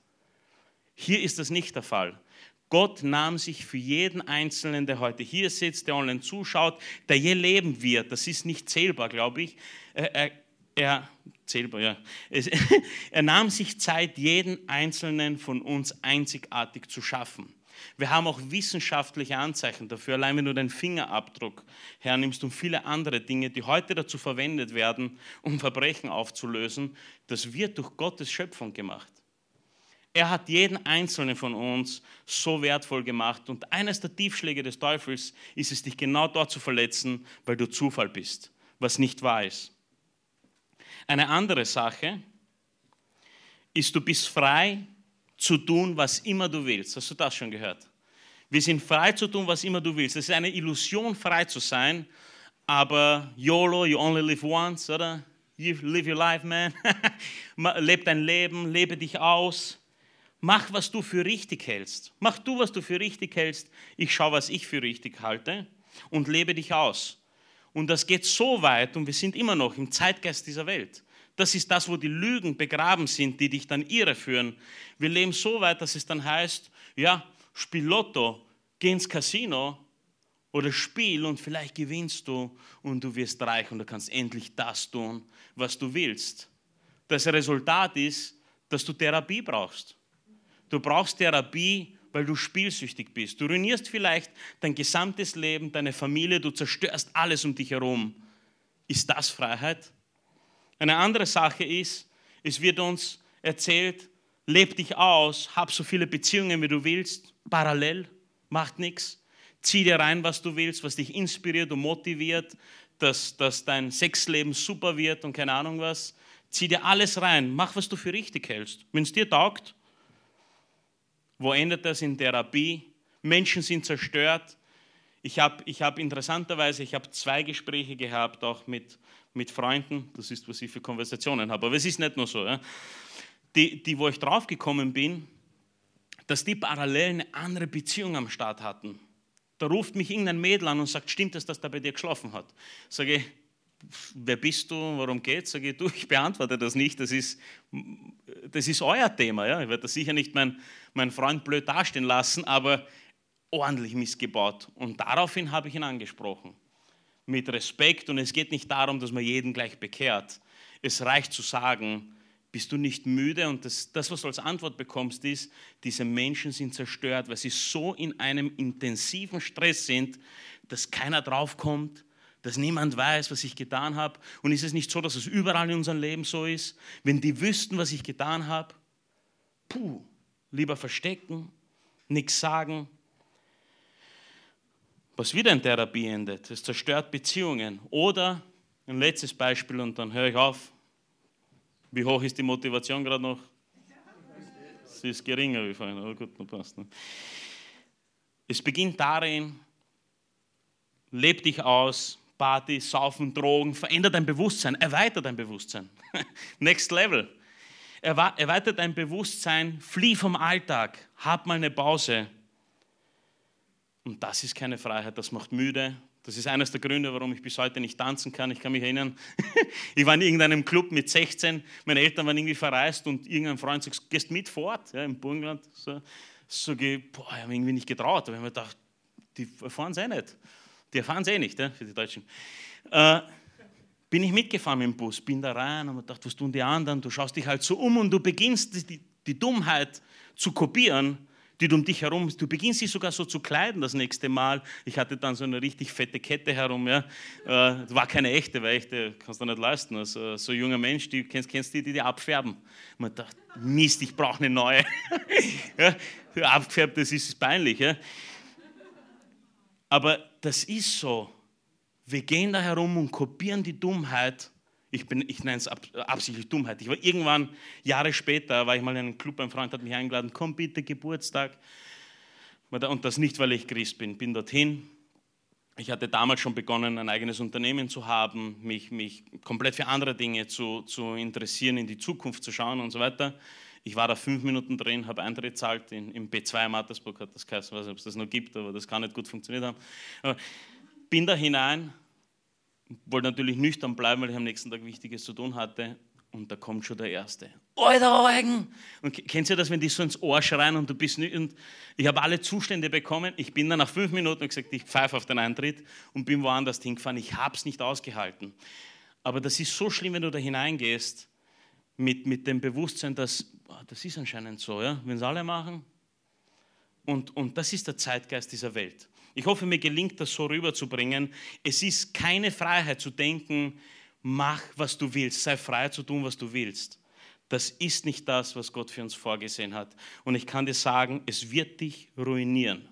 Speaker 1: Hier ist das nicht der Fall. Gott nahm sich für jeden Einzelnen, der heute hier sitzt, der online zuschaut, der je leben wird, das ist nicht zählbar, glaube ich, er, er, zählbar, ja. <laughs> er nahm sich Zeit, jeden einzelnen von uns einzigartig zu schaffen. Wir haben auch wissenschaftliche Anzeichen dafür, allein wenn du deinen Fingerabdruck hernimmst und viele andere Dinge, die heute dazu verwendet werden, um Verbrechen aufzulösen, das wird durch Gottes Schöpfung gemacht. Er hat jeden einzelnen von uns so wertvoll gemacht und eines der Tiefschläge des Teufels ist es, dich genau dort zu verletzen, weil du Zufall bist, was nicht wahr ist. Eine andere Sache ist, du bist frei zu tun, was immer du willst. Hast du das schon gehört? Wir sind frei zu tun, was immer du willst. Es ist eine Illusion, frei zu sein, aber YOLO, you only live once, oder? You live your life, man. <laughs> Leb dein Leben, lebe dich aus. Mach, was du für richtig hältst. Mach du, was du für richtig hältst. Ich schaue, was ich für richtig halte und lebe dich aus. Und das geht so weit und wir sind immer noch im Zeitgeist dieser Welt. Das ist das, wo die Lügen begraben sind, die dich dann irreführen. Wir leben so weit, dass es dann heißt, ja, spiel Lotto, geh ins Casino oder spiel und vielleicht gewinnst du und du wirst reich und du kannst endlich das tun, was du willst. Das Resultat ist, dass du Therapie brauchst. Du brauchst Therapie, weil du spielsüchtig bist. Du ruinierst vielleicht dein gesamtes Leben, deine Familie, du zerstörst alles um dich herum. Ist das Freiheit? Eine andere Sache ist, es wird uns erzählt, leb dich aus, hab so viele Beziehungen, wie du willst, parallel, macht nichts. Zieh dir rein, was du willst, was dich inspiriert und motiviert, dass, dass dein Sexleben super wird und keine Ahnung was. Zieh dir alles rein, mach, was du für richtig hältst. Wenn es dir taugt, wo endet das in Therapie? Menschen sind zerstört. Ich habe ich hab interessanterweise, ich habe zwei Gespräche gehabt, auch mit, mit Freunden. Das ist, was ich für Konversationen habe. Aber es ist nicht nur so. Ja. Die, die, wo ich draufgekommen bin, dass die parallel eine andere Beziehung am Start hatten. Da ruft mich irgendein Mädel an und sagt, stimmt es, dass der bei dir geschlafen hat? Sage ich, wer bist du, worum geht es? Sage ich, du, ich beantworte das nicht, das ist, das ist euer Thema. Ja? Ich werde das sicher nicht mein, mein Freund blöd dastehen lassen, aber ordentlich missgebaut. Und daraufhin habe ich ihn angesprochen. Mit Respekt. Und es geht nicht darum, dass man jeden gleich bekehrt. Es reicht zu sagen, bist du nicht müde? Und das, das, was du als Antwort bekommst, ist, diese Menschen sind zerstört, weil sie so in einem intensiven Stress sind, dass keiner draufkommt, dass niemand weiß, was ich getan habe. Und ist es nicht so, dass es überall in unserem Leben so ist? Wenn die wüssten, was ich getan habe, puh, lieber verstecken, nichts sagen. Was wieder in Therapie endet, es zerstört Beziehungen. Oder, ein letztes Beispiel und dann höre ich auf, wie hoch ist die Motivation gerade noch? Sie ist geringer wie vorhin, aber gut, dann passt. Ne? Es beginnt darin, leb dich aus, Party, Saufen, Drogen, veränder dein Bewusstsein, erweitert dein Bewusstsein. <laughs> Next Level. Erweitert dein Bewusstsein, flieh vom Alltag, hab mal eine Pause. Und das ist keine Freiheit, das macht müde, das ist eines der Gründe, warum ich bis heute nicht tanzen kann. Ich kann mich erinnern, <laughs> ich war in irgendeinem Club mit 16, meine Eltern waren irgendwie verreist und irgendein Freund sagt, gehst mit fort, ja, im Burgenland. So, so boah, ich habe irgendwie nicht getraut. Aber ich habe mir gedacht, die erfahren es eh nicht. Die erfahren es eh nicht, ja, für die Deutschen. Äh, bin ich mitgefahren mit dem Bus, bin da rein und habe gedacht, was tun die anderen? Du schaust dich halt so um und du beginnst die, die Dummheit zu kopieren die um dich herum, du beginnst dich sogar so zu kleiden das nächste Mal. Ich hatte dann so eine richtig fette Kette herum, ja. Äh, war keine echte, weil echte kannst du nicht leisten. Also, so ein junger Mensch, die kennst, kennst die, die die abfärben. Man dachte, Mist, ich brauche eine neue. <laughs> ja, abgefärbt, das ist peinlich. Ja. Aber das ist so. Wir gehen da herum und kopieren die Dummheit ich, ich nenne es absichtlich Dummheit. Ich war irgendwann, Jahre später, war ich mal in einem Club, ein Freund hat mich eingeladen, komm bitte, Geburtstag. Und das nicht, weil ich Christ bin. Bin dorthin. Ich hatte damals schon begonnen, ein eigenes Unternehmen zu haben, mich, mich komplett für andere Dinge zu, zu interessieren, in die Zukunft zu schauen und so weiter. Ich war da fünf Minuten drin, habe Eintritt zahlt in, im B2 Mattersburg, hat das geheißen, ich weiß nicht, ob es das noch gibt, aber das kann nicht gut funktioniert haben. Aber bin da hinein, wollte natürlich nüchtern bleiben, weil ich am nächsten Tag Wichtiges zu tun hatte. Und da kommt schon der Erste. Alter Eugen! Und kennst du das, wenn die so ins Ohr schreien und du bist nicht. Und ich habe alle Zustände bekommen. Ich bin dann nach fünf Minuten gesagt, ich pfeife auf den Eintritt und bin woanders hingefahren. Ich habe es nicht ausgehalten. Aber das ist so schlimm, wenn du da hineingehst mit, mit dem Bewusstsein, dass das ist anscheinend so, ja? wenn es alle machen. Und, und das ist der Zeitgeist dieser Welt. Ich hoffe, mir gelingt das so rüberzubringen. Es ist keine Freiheit zu denken, mach, was du willst, sei frei zu tun, was du willst. Das ist nicht das, was Gott für uns vorgesehen hat. Und ich kann dir sagen, es wird dich ruinieren.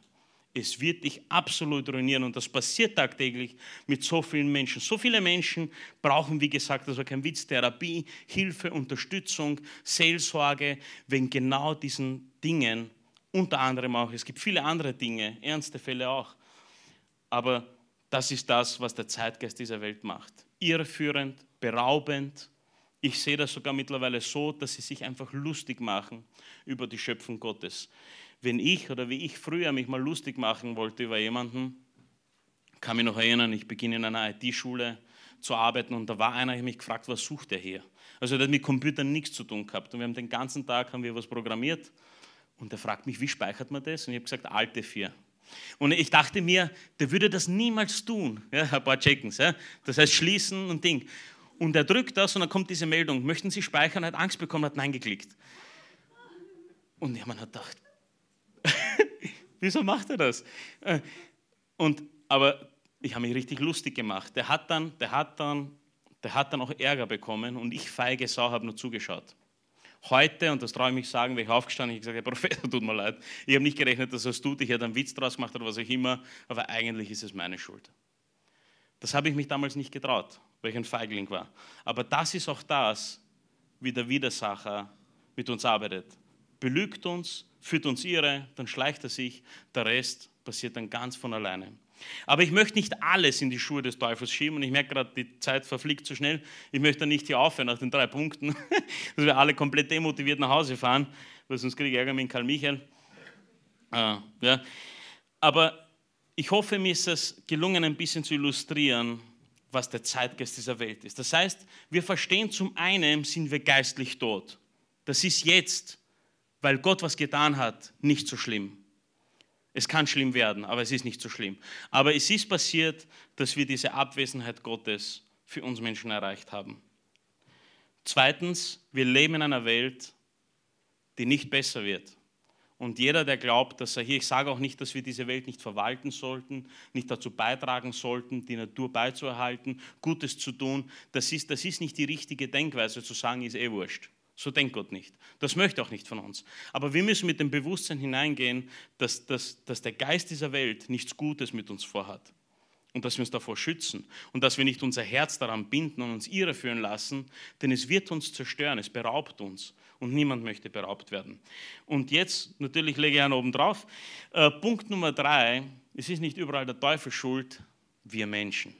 Speaker 1: Es wird dich absolut ruinieren und das passiert tagtäglich mit so vielen Menschen. So viele Menschen brauchen, wie gesagt, das war kein Witz, Therapie, Hilfe, Unterstützung, Seelsorge wegen genau diesen Dingen unter anderem auch. Es gibt viele andere Dinge, ernste Fälle auch. Aber das ist das, was der Zeitgeist dieser Welt macht. Irreführend, beraubend. Ich sehe das sogar mittlerweile so, dass sie sich einfach lustig machen über die Schöpfung Gottes. Wenn ich oder wie ich früher mich mal lustig machen wollte über jemanden, kann mich noch erinnern, ich beginne in einer IT-Schule zu arbeiten und da war einer, ich mich gefragt, was sucht er hier? Also der hat mit Computern nichts zu tun gehabt und wir haben den ganzen Tag haben wir was programmiert und er fragt mich, wie speichert man das? Und ich habe gesagt, alte 4. Und ich dachte mir, der würde das niemals tun. Ja, ein paar Checkens. Ja? Das heißt, schließen und Ding. Und er drückt das und dann kommt diese Meldung, möchten Sie speichern? Er hat Angst bekommen, hat Nein geklickt. Und ja, man hat gedacht, <laughs> wieso macht er das? Äh, und, aber ich habe mich richtig lustig gemacht. Der hat, dann, der, hat dann, der hat dann auch Ärger bekommen und ich, feige Sau, habe nur zugeschaut. Heute, und das traue ich mich sagen, wäre ich aufgestanden, ich gesagt, Herr Professor, <laughs> tut mir leid, ich habe nicht gerechnet, dass er es tut, ich hätte einen Witz draus gemacht oder was auch immer, aber eigentlich ist es meine Schuld. Das habe ich mich damals nicht getraut, weil ich ein Feigling war. Aber das ist auch das, wie der Widersacher mit uns arbeitet. Belügt uns, führt uns irre, dann schleicht er sich, der Rest passiert dann ganz von alleine. Aber ich möchte nicht alles in die Schuhe des Teufels schieben und ich merke gerade, die Zeit verfliegt zu schnell. Ich möchte nicht hier aufhören nach den drei Punkten, <laughs> dass wir alle komplett demotiviert nach Hause fahren, weil sonst kriege ich Ärger mit Karl Michael. Ah, ja. Aber ich hoffe, mir ist es gelungen, ein bisschen zu illustrieren, was der Zeitgeist dieser Welt ist. Das heißt, wir verstehen zum einen, sind wir geistlich tot. Das ist jetzt, weil Gott was getan hat, nicht so schlimm. Es kann schlimm werden, aber es ist nicht so schlimm. Aber es ist passiert, dass wir diese Abwesenheit Gottes für uns Menschen erreicht haben. Zweitens, wir leben in einer Welt, die nicht besser wird. Und jeder, der glaubt, dass er hier, ich sage auch nicht, dass wir diese Welt nicht verwalten sollten, nicht dazu beitragen sollten, die Natur beizuerhalten, Gutes zu tun, das ist, das ist nicht die richtige Denkweise zu sagen, ist eh wurscht. So denkt Gott nicht. Das möchte auch nicht von uns. Aber wir müssen mit dem Bewusstsein hineingehen, dass, dass, dass der Geist dieser Welt nichts Gutes mit uns vorhat. Und dass wir uns davor schützen. Und dass wir nicht unser Herz daran binden und uns irreführen lassen, denn es wird uns zerstören, es beraubt uns. Und niemand möchte beraubt werden. Und jetzt, natürlich lege ich einen oben drauf. Äh, Punkt Nummer drei: Es ist nicht überall der Teufel schuld, wir Menschen.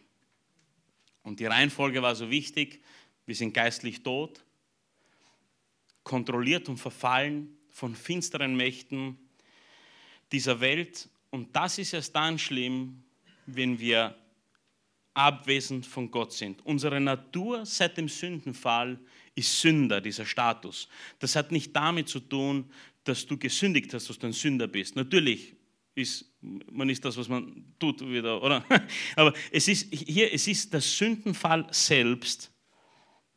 Speaker 1: Und die Reihenfolge war so wichtig: Wir sind geistlich tot, kontrolliert und verfallen von finsteren Mächten dieser Welt. Und das ist erst dann schlimm, wenn wir abwesend von Gott sind. Unsere Natur seit dem Sündenfall ist Sünder, dieser Status. Das hat nicht damit zu tun, dass du gesündigt hast, dass du ein Sünder bist. Natürlich ist man ist das, was man tut wieder, oder? <laughs> Aber es ist hier, es ist der Sündenfall selbst,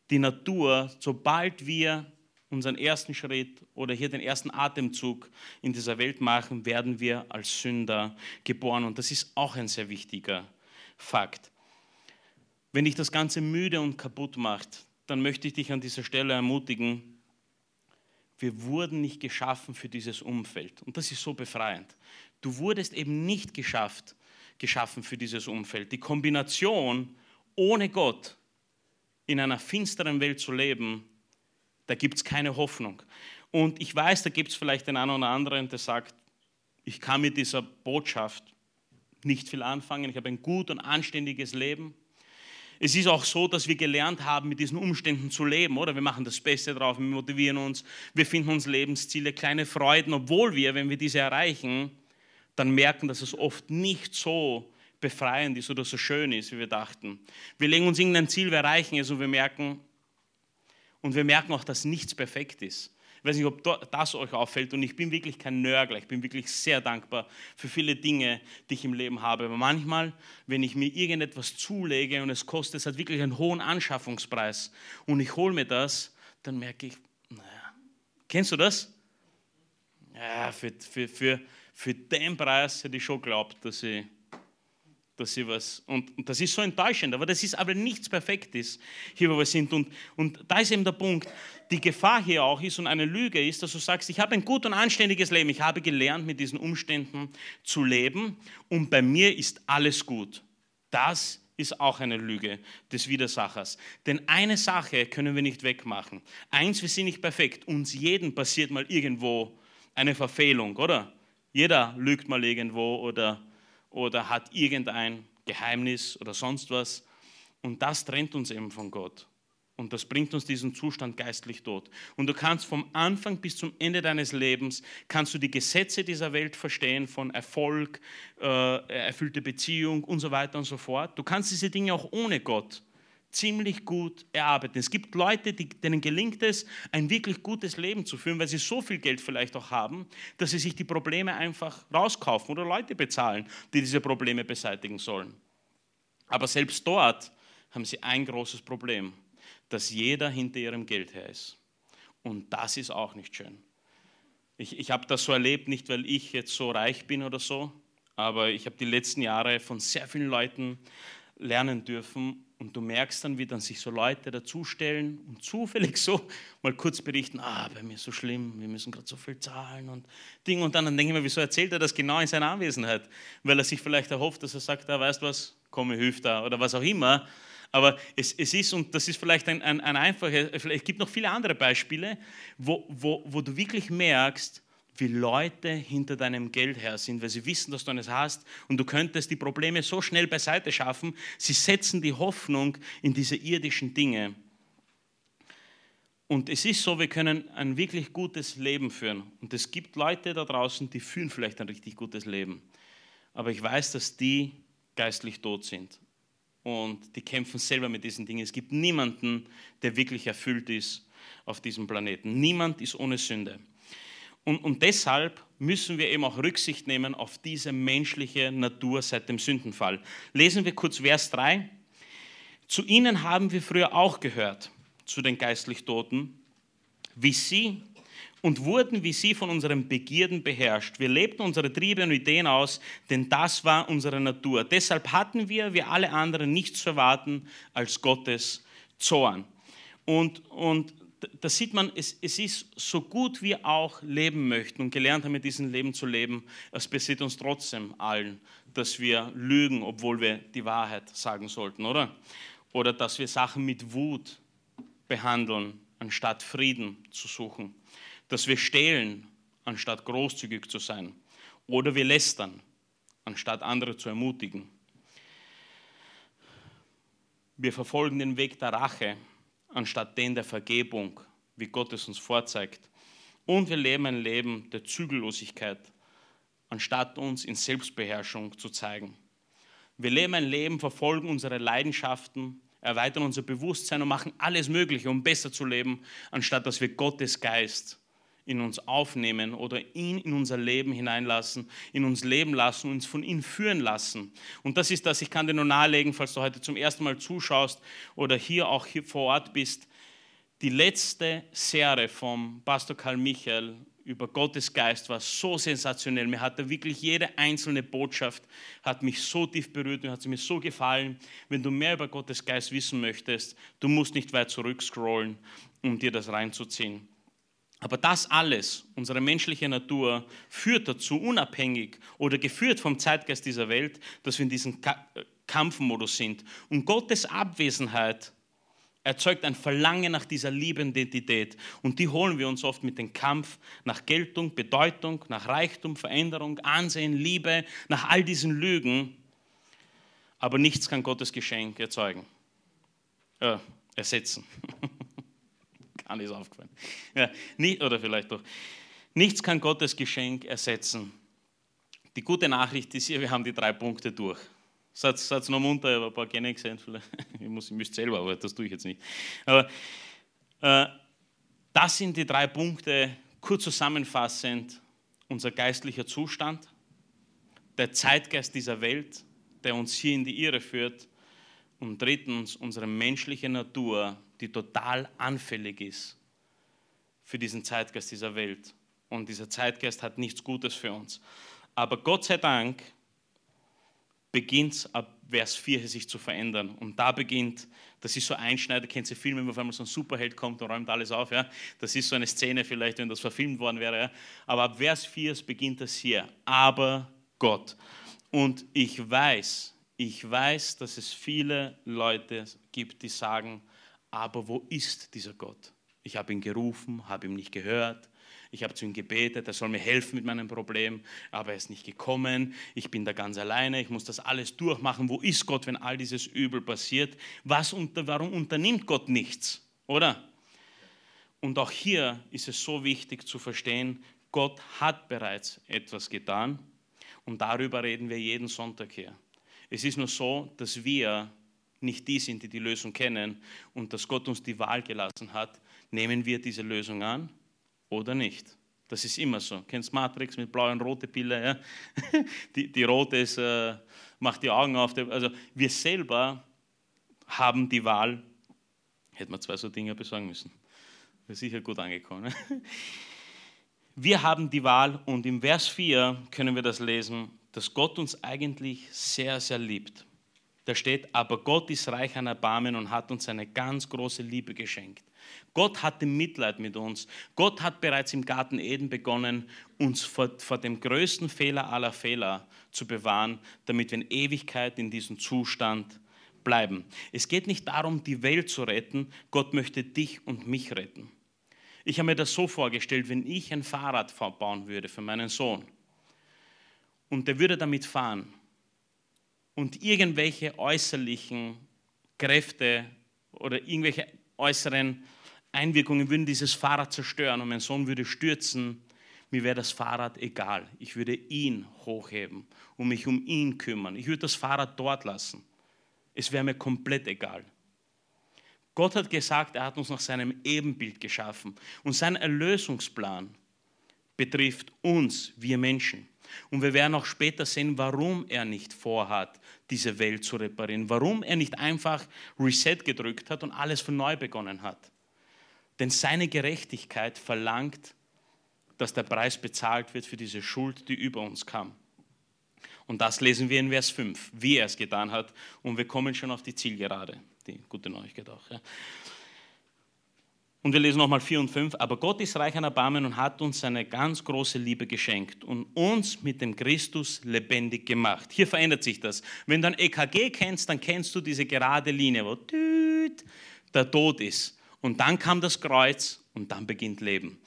Speaker 1: die Natur, sobald wir unseren ersten Schritt oder hier den ersten Atemzug in dieser Welt machen, werden wir als Sünder geboren. Und das ist auch ein sehr wichtiger Fakt. Wenn dich das Ganze müde und kaputt macht, dann möchte ich dich an dieser Stelle ermutigen, wir wurden nicht geschaffen für dieses Umfeld. Und das ist so befreiend. Du wurdest eben nicht geschafft, geschaffen für dieses Umfeld. Die Kombination ohne Gott in einer finsteren Welt zu leben, da gibt es keine Hoffnung. Und ich weiß, da gibt es vielleicht den einen oder anderen, der sagt, ich kann mit dieser Botschaft nicht viel anfangen, ich habe ein gut und anständiges Leben. Es ist auch so, dass wir gelernt haben, mit diesen Umständen zu leben, oder? Wir machen das Beste drauf, wir motivieren uns, wir finden uns Lebensziele, kleine Freuden, obwohl wir, wenn wir diese erreichen, dann merken, dass es oft nicht so befreiend ist oder so schön ist, wie wir dachten. Wir legen uns irgendein Ziel, wir erreichen es und wir merken, und wir merken auch, dass nichts perfekt ist. Ich weiß nicht, ob das euch auffällt und ich bin wirklich kein Nörgler, ich bin wirklich sehr dankbar für viele Dinge, die ich im Leben habe. Aber manchmal, wenn ich mir irgendetwas zulege und es kostet, es hat wirklich einen hohen Anschaffungspreis und ich hole mir das, dann merke ich, naja, kennst du das? Ja, für, für, für, für den Preis hätte ich schon geglaubt, dass ich dass sie was, und, und, das ist so enttäuschend, aber das ist aber nichts Perfektes, hier wo wir sind. Und, und da ist eben der Punkt, die Gefahr hier auch ist und eine Lüge ist, dass du sagst, ich habe ein gut und anständiges Leben, ich habe gelernt, mit diesen Umständen zu leben und bei mir ist alles gut. Das ist auch eine Lüge des Widersachers. Denn eine Sache können wir nicht wegmachen. Eins, wir sind nicht perfekt. Uns jeden passiert mal irgendwo eine Verfehlung, oder? Jeder lügt mal irgendwo oder oder hat irgendein Geheimnis oder sonst was. Und das trennt uns eben von Gott. Und das bringt uns diesen Zustand geistlich tot. Und du kannst vom Anfang bis zum Ende deines Lebens, kannst du die Gesetze dieser Welt verstehen, von Erfolg, äh, erfüllte Beziehung und so weiter und so fort. Du kannst diese Dinge auch ohne Gott ziemlich gut erarbeiten. Es gibt Leute, denen gelingt es, ein wirklich gutes Leben zu führen, weil sie so viel Geld vielleicht auch haben, dass sie sich die Probleme einfach rauskaufen oder Leute bezahlen, die diese Probleme beseitigen sollen. Aber selbst dort haben sie ein großes Problem, dass jeder hinter ihrem Geld her ist. Und das ist auch nicht schön. Ich, ich habe das so erlebt, nicht weil ich jetzt so reich bin oder so, aber ich habe die letzten Jahre von sehr vielen Leuten lernen dürfen und du merkst dann, wie dann sich so Leute dazustellen und zufällig so mal kurz berichten, ah, bei mir ist so schlimm, wir müssen gerade so viel zahlen und Ding. Und dann, dann denke ich mir, wieso erzählt er das genau in seiner Anwesenheit? Weil er sich vielleicht erhofft, dass er sagt, ah, weißt du was, komme, hilf da oder was auch immer. Aber es, es ist, und das ist vielleicht ein, ein, ein einfaches, vielleicht gibt noch viele andere Beispiele, wo, wo, wo du wirklich merkst, wie Leute hinter deinem Geld her sind, weil sie wissen, dass du eines hast und du könntest die Probleme so schnell beiseite schaffen. Sie setzen die Hoffnung in diese irdischen Dinge. Und es ist so, wir können ein wirklich gutes Leben führen. Und es gibt Leute da draußen, die führen vielleicht ein richtig gutes Leben. Aber ich weiß, dass die geistlich tot sind. Und die kämpfen selber mit diesen Dingen. Es gibt niemanden, der wirklich erfüllt ist auf diesem Planeten. Niemand ist ohne Sünde. Und, und deshalb müssen wir eben auch Rücksicht nehmen auf diese menschliche Natur seit dem Sündenfall. Lesen wir kurz Vers 3. Zu ihnen haben wir früher auch gehört, zu den geistlich Toten, wie sie und wurden wie sie von unseren Begierden beherrscht. Wir lebten unsere Triebe und Ideen aus, denn das war unsere Natur. Deshalb hatten wir, wie alle anderen, nichts zu erwarten als Gottes Zorn. Und, und da sieht man, es, es ist so gut wir auch leben möchten und gelernt haben, mit diesem Leben zu leben, es passiert uns trotzdem allen, dass wir lügen, obwohl wir die Wahrheit sagen sollten, oder? Oder dass wir Sachen mit Wut behandeln, anstatt Frieden zu suchen dass wir stehlen, anstatt großzügig zu sein. Oder wir lästern, anstatt andere zu ermutigen. Wir verfolgen den Weg der Rache, anstatt den der Vergebung, wie Gott es uns vorzeigt. Und wir leben ein Leben der Zügellosigkeit, anstatt uns in Selbstbeherrschung zu zeigen. Wir leben ein Leben, verfolgen unsere Leidenschaften, erweitern unser Bewusstsein und machen alles Mögliche, um besser zu leben, anstatt dass wir Gottes Geist in uns aufnehmen oder ihn in unser Leben hineinlassen, in uns leben lassen, uns von ihm führen lassen. Und das ist das, ich kann dir nur nahelegen, falls du heute zum ersten Mal zuschaust oder hier auch hier vor Ort bist, die letzte Serie vom Pastor Karl Michael über Gottes Geist war so sensationell. Mir hat wirklich jede einzelne Botschaft hat mich so tief berührt und hat mir so gefallen. Wenn du mehr über Gottes Geist wissen möchtest, du musst nicht weit zurückscrollen, um dir das reinzuziehen. Aber das alles, unsere menschliche Natur, führt dazu, unabhängig oder geführt vom Zeitgeist dieser Welt, dass wir in diesem Kampfmodus sind. Und Gottes Abwesenheit erzeugt ein Verlangen nach dieser Liebidentität. Und die holen wir uns oft mit dem Kampf nach Geltung, Bedeutung, nach Reichtum, Veränderung, Ansehen, Liebe, nach all diesen Lügen. Aber nichts kann Gottes Geschenk erzeugen, äh, ersetzen. <laughs> <laughs> Kann ist aufgefallen. Ja, nicht, oder vielleicht doch. Nichts kann Gottes Geschenk ersetzen. Die gute Nachricht ist hier, wir haben die drei Punkte durch. Seid, seid noch munter, ich habe ein paar gerne gesehen. Vielleicht. <laughs> Ich, muss, ich müsste selber, aber das tue ich jetzt nicht. Aber äh, das sind die drei Punkte, kurz zusammenfassend, unser geistlicher Zustand, der Zeitgeist dieser Welt, der uns hier in die Irre führt und drittens unsere menschliche Natur, die total anfällig ist für diesen Zeitgeist dieser Welt. Und dieser Zeitgeist hat nichts Gutes für uns. Aber Gott sei Dank beginnt es ab Vers 4 sich zu verändern. Und da beginnt, das ist so einschneidend, kennt ihr Filme, wenn auf einmal so ein Superheld kommt und räumt alles auf. Ja? Das ist so eine Szene vielleicht, wenn das verfilmt worden wäre. Ja? Aber ab Vers 4 beginnt das hier. Aber Gott. Und ich weiß, ich weiß, dass es viele Leute gibt, die sagen, aber wo ist dieser Gott? Ich habe ihn gerufen, habe ihn nicht gehört. Ich habe zu ihm gebetet, er soll mir helfen mit meinem Problem, aber er ist nicht gekommen. Ich bin da ganz alleine, ich muss das alles durchmachen. Wo ist Gott, wenn all dieses Übel passiert? Was unter, warum unternimmt Gott nichts? Oder? Und auch hier ist es so wichtig zu verstehen, Gott hat bereits etwas getan und darüber reden wir jeden Sonntag hier. Es ist nur so, dass wir nicht die sind, die die Lösung kennen und dass Gott uns die Wahl gelassen hat, nehmen wir diese Lösung an oder nicht. Das ist immer so. Kennst Matrix mit blau und rote Pille? Ja? <laughs> Die, die rote ist, äh, macht die Augen auf. Also wir selber haben die Wahl. Hätten wir zwei so Dinge besorgen müssen. Wäre sicher gut angekommen. <laughs> Wir haben die Wahl und im Vers 4 können wir das lesen, dass Gott uns eigentlich sehr, sehr liebt. Da steht, aber Gott ist reich an Erbarmen und hat uns eine ganz große Liebe geschenkt. Gott hatte Mitleid mit uns. Gott hat bereits im Garten Eden begonnen, uns vor, vor, dem größten Fehler aller Fehler zu bewahren, damit wir in Ewigkeit in diesem Zustand bleiben. Es geht nicht darum, die Welt zu retten. Gott möchte dich und mich retten. Ich habe mir das so vorgestellt, wenn ich ein Fahrrad bauen würde für meinen Sohn und der würde damit fahren und irgendwelche äußerlichen Kräfte oder irgendwelche äußeren Einwirkungen würden dieses Fahrrad zerstören und mein Sohn würde stürzen, mir wäre das Fahrrad egal. Ich würde ihn hochheben und mich um ihn kümmern. Ich würde das Fahrrad dort lassen. Es wäre mir komplett egal. Gott hat gesagt, er hat uns nach seinem Ebenbild geschaffen. Und sein Erlösungsplan betrifft uns, wir Menschen. Und wir werden auch später sehen, warum er nicht vorhat, diese Welt zu reparieren. Warum er nicht einfach Reset gedrückt hat und alles von neu begonnen hat. Denn seine Gerechtigkeit verlangt, dass der Preis bezahlt wird für diese Schuld, die über uns kam. Und das lesen wir in Vers 5, wie er es getan hat. Und wir kommen schon auf die Zielgerade die gute Neuigkeit auch. Ja. Und wir lesen nochmal 4 und 5. Aber Gott ist reich an Erbarmen und hat uns seine ganz große Liebe geschenkt und uns mit dem Christus lebendig gemacht. Hier verändert sich das. Wenn du ein EKG kennst, dann kennst du diese gerade Linie, wo der Tod ist. Und dann kam das Kreuz und dann beginnt Leben.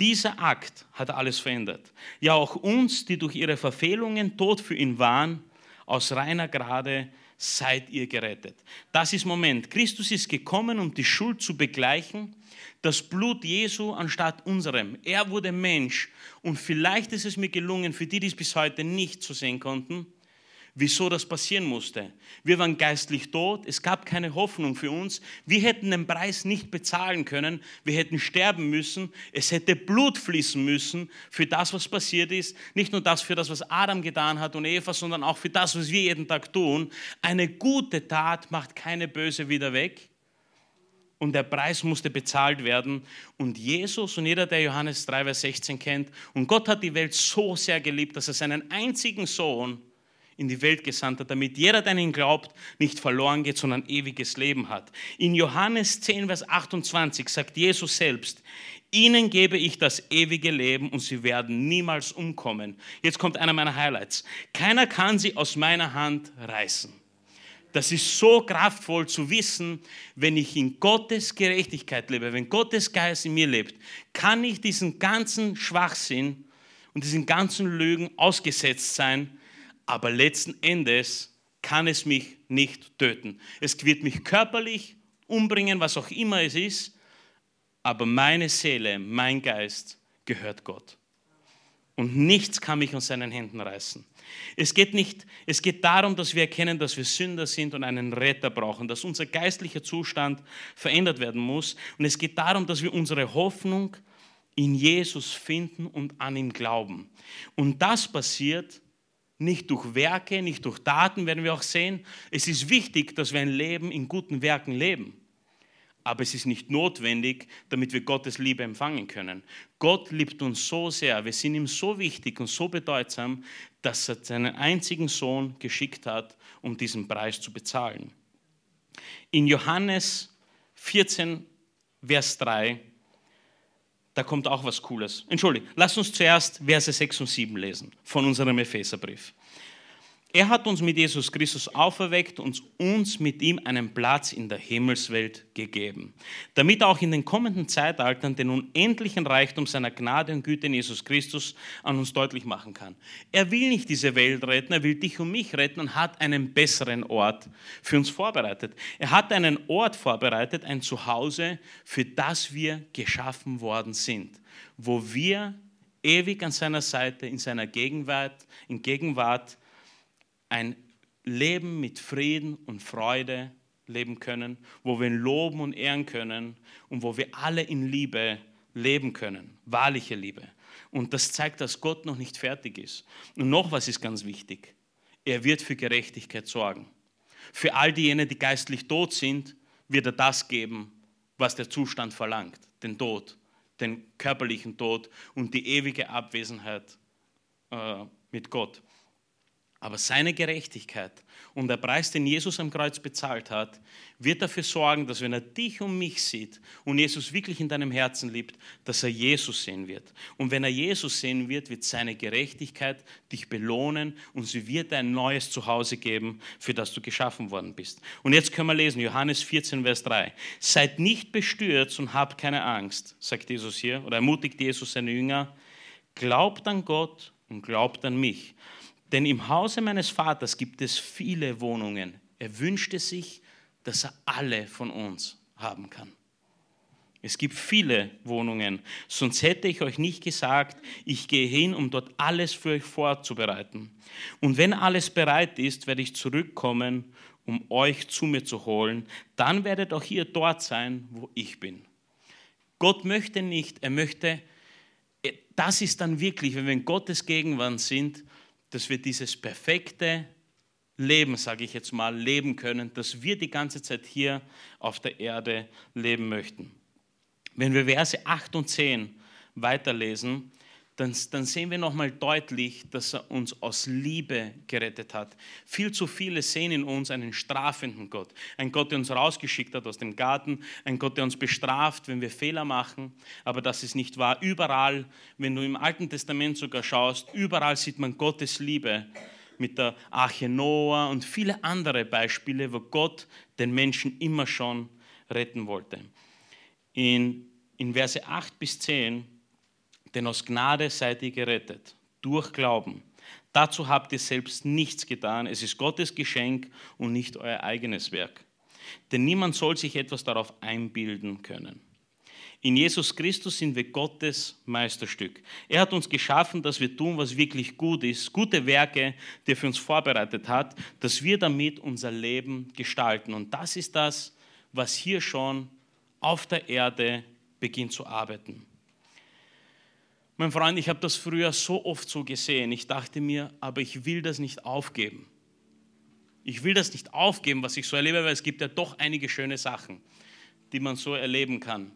Speaker 1: Dieser Akt hat alles verändert. Ja, auch uns, die durch ihre Verfehlungen tot für ihn waren, aus reiner Gnade seid ihr gerettet. Das ist Moment. Christus ist gekommen, um die Schuld zu begleichen. Das Blut Jesu anstatt unserem. Er wurde Mensch. Und vielleicht ist es mir gelungen, für die, die es bis heute nicht zu sehen konnten, wieso das passieren musste. Wir waren geistlich tot, es gab keine Hoffnung für uns. Wir hätten den Preis nicht bezahlen können, wir hätten sterben müssen, es hätte Blut fließen müssen für das, was passiert ist. Nicht nur das für das, was Adam getan hat und Eva, sondern auch für das, was wir jeden Tag tun. Eine gute Tat macht keine böse wieder weg. Und der Preis musste bezahlt werden. Und Jesus und jeder, der Johannes 3, Vers 16 kennt, und Gott hat die Welt so sehr geliebt, dass er seinen einzigen Sohn in die Welt gesandt hat, damit jeder, der an ihn glaubt, nicht verloren geht, sondern ewiges Leben hat. In Johannes 10, Vers 28 sagt Jesus selbst, Ihnen gebe ich das ewige Leben und sie werden niemals umkommen. Jetzt kommt einer meiner Highlights. Keiner kann sie aus meiner Hand reißen. Das ist so kraftvoll zu wissen, wenn ich in Gottes Gerechtigkeit lebe, wenn Gottes Geist in mir lebt, kann ich diesen ganzen Schwachsinn und diesen ganzen Lügen ausgesetzt sein aber letzten Endes kann es mich nicht töten. Es wird mich körperlich umbringen, was auch immer es ist, aber meine Seele, mein Geist gehört Gott. Und nichts kann mich aus seinen Händen reißen. Es geht, nicht, es geht darum, dass wir erkennen, dass wir Sünder sind und einen Retter brauchen, dass unser geistlicher Zustand verändert werden muss. Und es geht darum, dass wir unsere Hoffnung in Jesus finden und an ihn glauben. Und das passiert, nicht durch Werke, nicht durch Taten, werden wir auch sehen. Es ist wichtig, dass wir ein Leben in guten Werken leben. Aber es ist nicht notwendig, damit wir Gottes Liebe empfangen können. Gott liebt uns so sehr, wir sind ihm so wichtig und so bedeutsam, dass er seinen einzigen Sohn geschickt hat, um diesen Preis zu bezahlen. In Johannes 14, Vers 3 da kommt auch was Cooles. Entschuldigung, lass uns zuerst Verse 6 und 7 lesen von unserem Epheserbrief. Er hat uns mit Jesus Christus auferweckt und uns mit ihm einen Platz in der Himmelswelt gegeben, damit auch in den kommenden Zeitaltern den unendlichen Reichtum seiner Gnade und Güte in Jesus Christus an uns deutlich machen kann. Er will nicht diese Welt retten, er will dich und mich retten und hat einen besseren Ort für uns vorbereitet. Er hat einen Ort vorbereitet, ein Zuhause, für das wir geschaffen worden sind, wo wir ewig an seiner Seite, in seiner Gegenwart, in Gegenwart ein Leben mit Frieden und Freude leben können, wo wir ihn loben und ehren können und wo wir alle in Liebe leben können, wahrliche Liebe. Und das zeigt, dass Gott noch nicht fertig ist. Und noch was ist ganz wichtig. Er wird für Gerechtigkeit sorgen. Für all diejenigen, die geistlich tot sind, wird er das geben, was der Zustand verlangt. Den Tod, den körperlichen Tod und die ewige Abwesenheit äh, mit Gott. Aber seine Gerechtigkeit und der Preis, den Jesus am Kreuz bezahlt hat, wird dafür sorgen, dass wenn er dich und mich sieht und Jesus wirklich in deinem Herzen liebt, dass er Jesus sehen wird. Und wenn er Jesus sehen wird, wird seine Gerechtigkeit dich belohnen und sie wird ein neues Zuhause geben, für das du geschaffen worden bist. Und jetzt können wir lesen, Johannes 14, Vers 3. Seid nicht bestürzt und habt keine Angst, sagt Jesus hier, oder ermutigt Jesus seine Jünger. Glaubt an Gott und glaubt an mich. Denn im Hause meines Vaters gibt es viele Wohnungen. Er wünschte sich, dass er alle von uns haben kann. Es gibt viele Wohnungen, sonst hätte ich euch nicht gesagt, ich gehe hin, um dort alles für euch vorzubereiten. Und wenn alles bereit ist, werde ich zurückkommen, um euch zu mir zu holen. Dann werdet auch ihr dort sein, wo ich bin. Gott möchte nicht, er möchte, das ist dann wirklich, wenn wir in Gottes Gegenwart sind, dass wir dieses perfekte Leben, sage ich jetzt mal, leben können, dass wir die ganze Zeit hier auf der Erde leben möchten. Wenn wir Verse 8 und 10 weiterlesen, dann, dann sehen wir nochmal deutlich, dass er uns aus Liebe gerettet hat. Viel zu viele sehen in uns einen strafenden Gott. Ein Gott, der uns rausgeschickt hat aus dem Garten. Ein Gott, der uns bestraft, wenn wir Fehler machen. Aber das ist nicht wahr. Überall, wenn du im Alten Testament sogar schaust, überall sieht man Gottes Liebe mit der Arche Noah und viele andere Beispiele, wo Gott den Menschen immer schon retten wollte. In, in Verse 8 bis 10, denn aus Gnade seid ihr gerettet, durch Glauben. Dazu habt ihr selbst nichts getan, es ist Gottes Geschenk und nicht euer eigenes Werk. Denn niemand soll sich etwas darauf einbilden können. In Jesus Christus sind wir Gottes Meisterstück. Er hat uns geschaffen, dass wir tun, was wirklich gut ist, gute Werke, die er für uns vorbereitet hat, dass wir damit unser Leben gestalten. Und das ist das, was hier schon auf der Erde beginnt zu arbeiten. Mein Freund, ich habe das früher so oft so gesehen. Ich dachte mir, aber ich will das nicht aufgeben. Ich will das nicht aufgeben, was ich so erlebe, weil es gibt ja doch einige schöne Sachen, die man so erleben kann.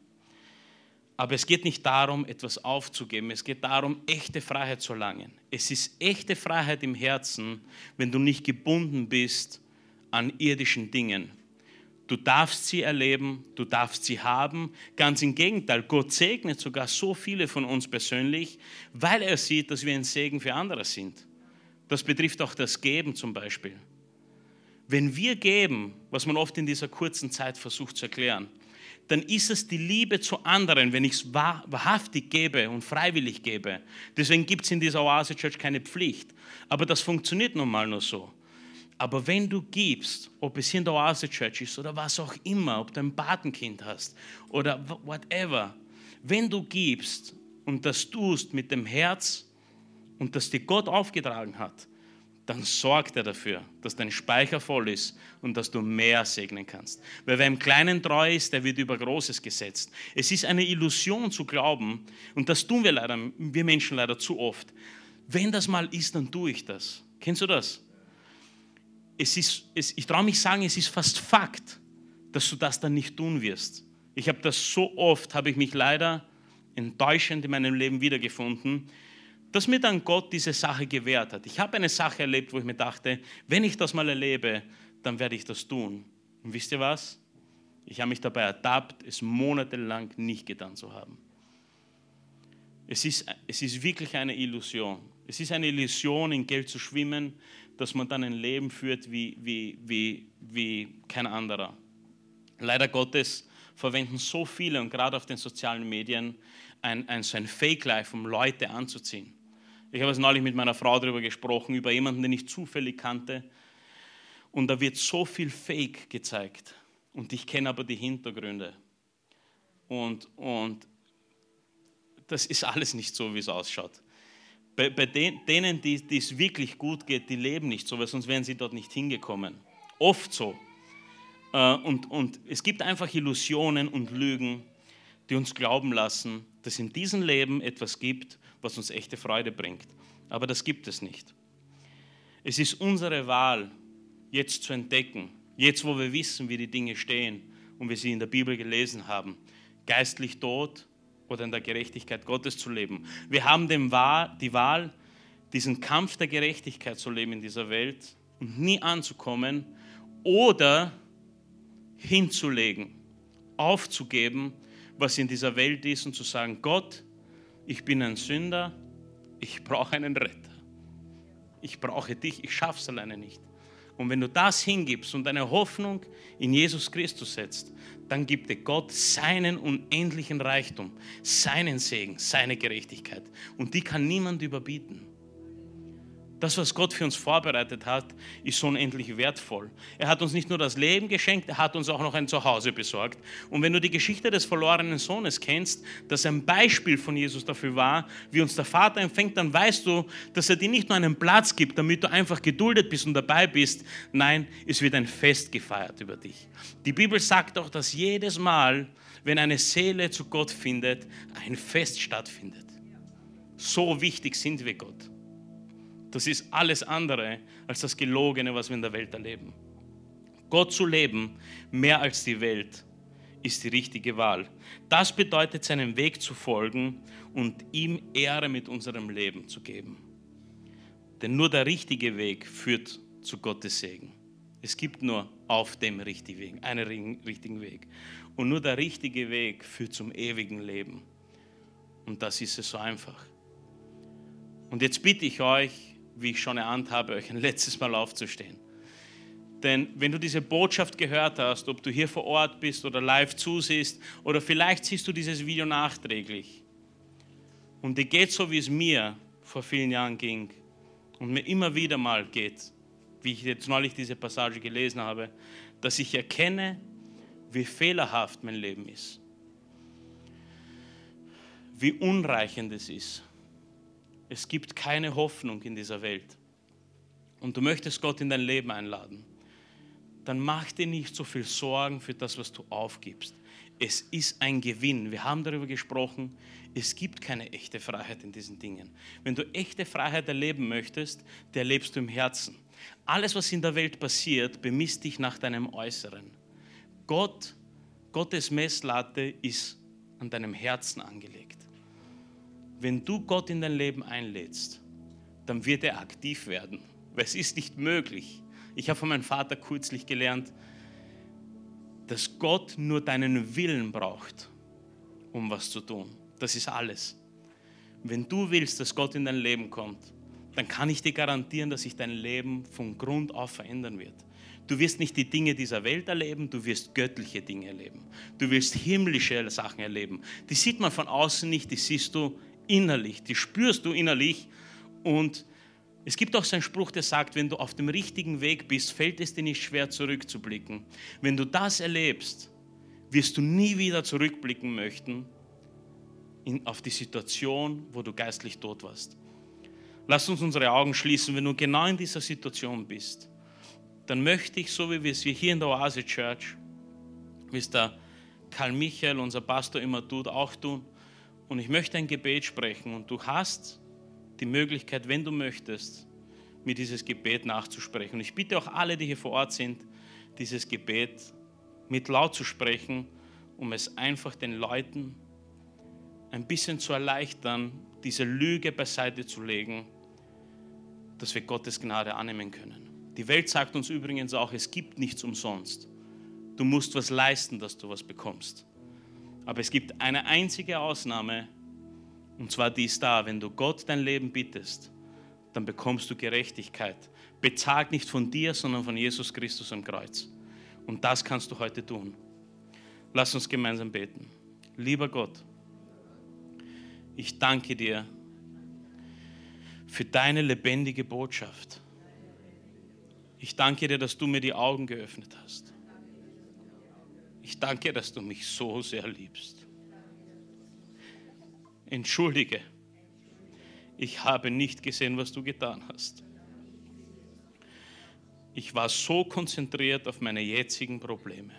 Speaker 1: Aber es geht nicht darum, etwas aufzugeben. Es geht darum, echte Freiheit zu erlangen. Es ist echte Freiheit im Herzen, wenn du nicht gebunden bist an irdischen Dingen. Du darfst sie erleben, du darfst sie haben. Ganz im Gegenteil, Gott segnet sogar so viele von uns persönlich, weil er sieht, dass wir ein Segen für andere sind. Das betrifft auch das Geben zum Beispiel. Wenn wir geben, was man oft in dieser kurzen Zeit versucht zu erklären, dann ist es die Liebe zu anderen, wenn ich es wahrhaftig gebe und freiwillig gebe. Deswegen gibt es in dieser Oase Church keine Pflicht. Aber das funktioniert nun mal nur so. Aber wenn du gibst, ob es in der Oase Church ist oder was auch immer, ob du ein Patenkind hast oder whatever, wenn du gibst und das tust mit dem Herz und das dir Gott aufgetragen hat, dann sorgt er dafür, dass dein Speicher voll ist und dass du mehr segnen kannst. Weil wer im Kleinen treu ist, der wird über Großes gesetzt. Es ist eine Illusion zu glauben, und das tun wir leider, wir Menschen leider zu oft. Wenn das mal ist, dann tue ich das. Kennst du das? Es ist, es, ich traue mich sagen, es ist fast Fakt, dass du das dann nicht tun wirst. Ich habe das so oft, habe ich mich leider enttäuschend in meinem Leben wiedergefunden, dass mir dann Gott diese Sache gewährt hat. Ich habe eine Sache erlebt, wo ich mir dachte, wenn ich das mal erlebe, dann werde ich das tun. Und wisst ihr was? Ich habe mich dabei ertappt, es monatelang nicht getan zu haben. Es ist, es ist wirklich eine Illusion. Es ist eine Illusion, in Geld zu schwimmen, dass man dann ein Leben führt wie, wie, wie, wie kein anderer. Leider Gottes verwenden so viele und gerade auf den sozialen Medien ein, ein, so ein Fake-Life, um Leute anzuziehen. Ich habe es neulich mit meiner Frau darüber gesprochen, über jemanden, den ich zufällig kannte. Und da wird so viel Fake gezeigt. Und ich kenne aber die Hintergründe. Und, und das ist alles nicht so, wie es ausschaut. Bei, bei den, denen, die, es wirklich gut geht, die leben nicht so, weil sonst wären sie dort nicht hingekommen. Oft so. Äh, und, und es gibt einfach Illusionen und Lügen, die uns glauben lassen, dass in diesem Leben etwas gibt, was uns echte Freude bringt. Aber das gibt es nicht. Es ist unsere Wahl, jetzt zu entdecken, jetzt wo wir wissen, wie die Dinge stehen und wir sie in der Bibel gelesen haben, geistlich tot oder in der Gerechtigkeit Gottes zu leben. Wir haben die Wahl, diesen Kampf der Gerechtigkeit zu leben in dieser Welt und nie anzukommen oder hinzulegen, aufzugeben, was in dieser Welt ist und zu sagen, Gott, ich bin ein Sünder, ich brauche einen Retter. Ich brauche dich, ich schaffe es alleine nicht. Und wenn du das hingibst und deine Hoffnung in Jesus Christus setzt, dann gibt dir Gott seinen unendlichen Reichtum, seinen Segen, seine Gerechtigkeit. Und die kann niemand überbieten. Das, was Gott für uns vorbereitet hat, ist unendlich wertvoll. Er hat uns nicht nur das Leben geschenkt, er hat uns auch noch ein Zuhause besorgt. Und wenn du die Geschichte des verlorenen Sohnes kennst, das ein Beispiel von Jesus dafür war, wie uns der Vater empfängt, dann weißt du, dass er dir nicht nur einen Platz gibt, damit du einfach geduldet bist und dabei bist. Nein, es wird ein Fest gefeiert über dich. Die Bibel sagt auch, dass jedes Mal, wenn eine Seele zu Gott findet, ein Fest stattfindet. So wichtig sind wir Gott. Das ist alles andere als das Gelogene, was wir in der Welt erleben. Gott zu leben, mehr als die Welt, ist die richtige Wahl. Das bedeutet, seinem Weg zu folgen und ihm Ehre mit unserem Leben zu geben. Denn nur der richtige Weg führt zu Gottes Segen. Es gibt nur auf dem richtigen Weg, einen richtigen Weg. Und nur der richtige Weg führt zum ewigen Leben. Und das ist es so einfach. Und jetzt bitte ich euch, wie ich schon erahnt habe, euch ein letztes Mal aufzustehen. Denn wenn du diese Botschaft gehört hast, ob du hier vor Ort bist oder live zusiehst oder vielleicht siehst du dieses Video nachträglich und dir geht so, wie es mir vor vielen Jahren ging und mir immer wieder mal geht, wie ich jetzt neulich diese Passage gelesen habe, dass ich erkenne, wie fehlerhaft mein Leben ist, wie unreichend es ist es gibt keine Hoffnung in dieser Welt und du möchtest Gott in dein Leben einladen, dann mach dir nicht so viel Sorgen für das, was du aufgibst. Es ist ein Gewinn. Wir haben darüber gesprochen. Es gibt keine echte Freiheit in diesen Dingen. Wenn du echte Freiheit erleben möchtest, die erlebst du im Herzen. Alles, was in der Welt passiert, bemisst dich nach deinem Äußeren. Gott, Gottes Messlatte ist an deinem Herzen angelegt wenn du Gott in dein Leben einlädst, dann wird er aktiv werden. Weil es ist nicht möglich. Ich habe von meinem Vater kürzlich gelernt, dass Gott nur deinen Willen braucht, um was zu tun. Das ist alles. Wenn du willst, dass Gott in dein Leben kommt, dann kann ich dir garantieren, dass sich dein Leben von Grund auf verändern wird. Du wirst nicht die Dinge dieser Welt erleben, du wirst göttliche Dinge erleben. Du wirst himmlische Sachen erleben. Die sieht man von außen nicht, die siehst du innerlich, die spürst du innerlich. Und es gibt auch so einen Spruch, der sagt, wenn du auf dem richtigen Weg bist, fällt es dir nicht schwer zurückzublicken. Wenn du das erlebst, wirst du nie wieder zurückblicken möchten in, auf die Situation, wo du geistlich tot warst. Lass uns unsere Augen schließen, wenn du genau in dieser Situation bist. Dann möchte ich, so wie wir es hier in der Oase Church, wie es der Karl Michael, unser Pastor, immer tut, auch tun, und ich möchte ein Gebet sprechen und du hast die Möglichkeit, wenn du möchtest, mir dieses Gebet nachzusprechen. Und ich bitte auch alle, die hier vor Ort sind, dieses Gebet mit laut zu sprechen, um es einfach den Leuten ein bisschen zu erleichtern, diese Lüge beiseite zu legen, dass wir Gottes Gnade annehmen können. Die Welt sagt uns übrigens auch, es gibt nichts umsonst. Du musst was leisten, dass du was bekommst. Aber es gibt eine einzige Ausnahme, und zwar die ist da, wenn du Gott dein Leben bittest, dann bekommst du Gerechtigkeit. Bezahlt nicht von dir, sondern von Jesus Christus am Kreuz. Und das kannst du heute tun. Lass uns gemeinsam beten. Lieber Gott, ich danke dir für deine lebendige Botschaft. Ich danke dir, dass du mir die Augen geöffnet hast. Ich danke, dass du mich so sehr liebst. Entschuldige, ich habe nicht gesehen, was du getan hast. Ich war so konzentriert auf meine jetzigen Probleme,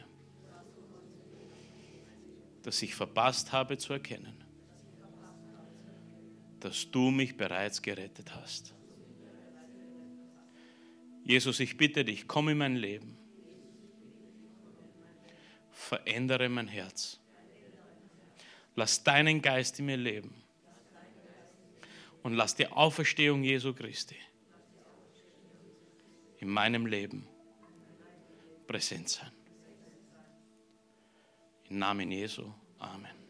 Speaker 1: dass ich verpasst habe zu erkennen, dass du mich bereits gerettet hast. Jesus, ich bitte dich, komm in mein Leben verändere mein Herz. Lass deinen Geist in mir leben. Und lass die Auferstehung Jesu Christi in meinem Leben präsent sein. Im Namen Jesu. Amen.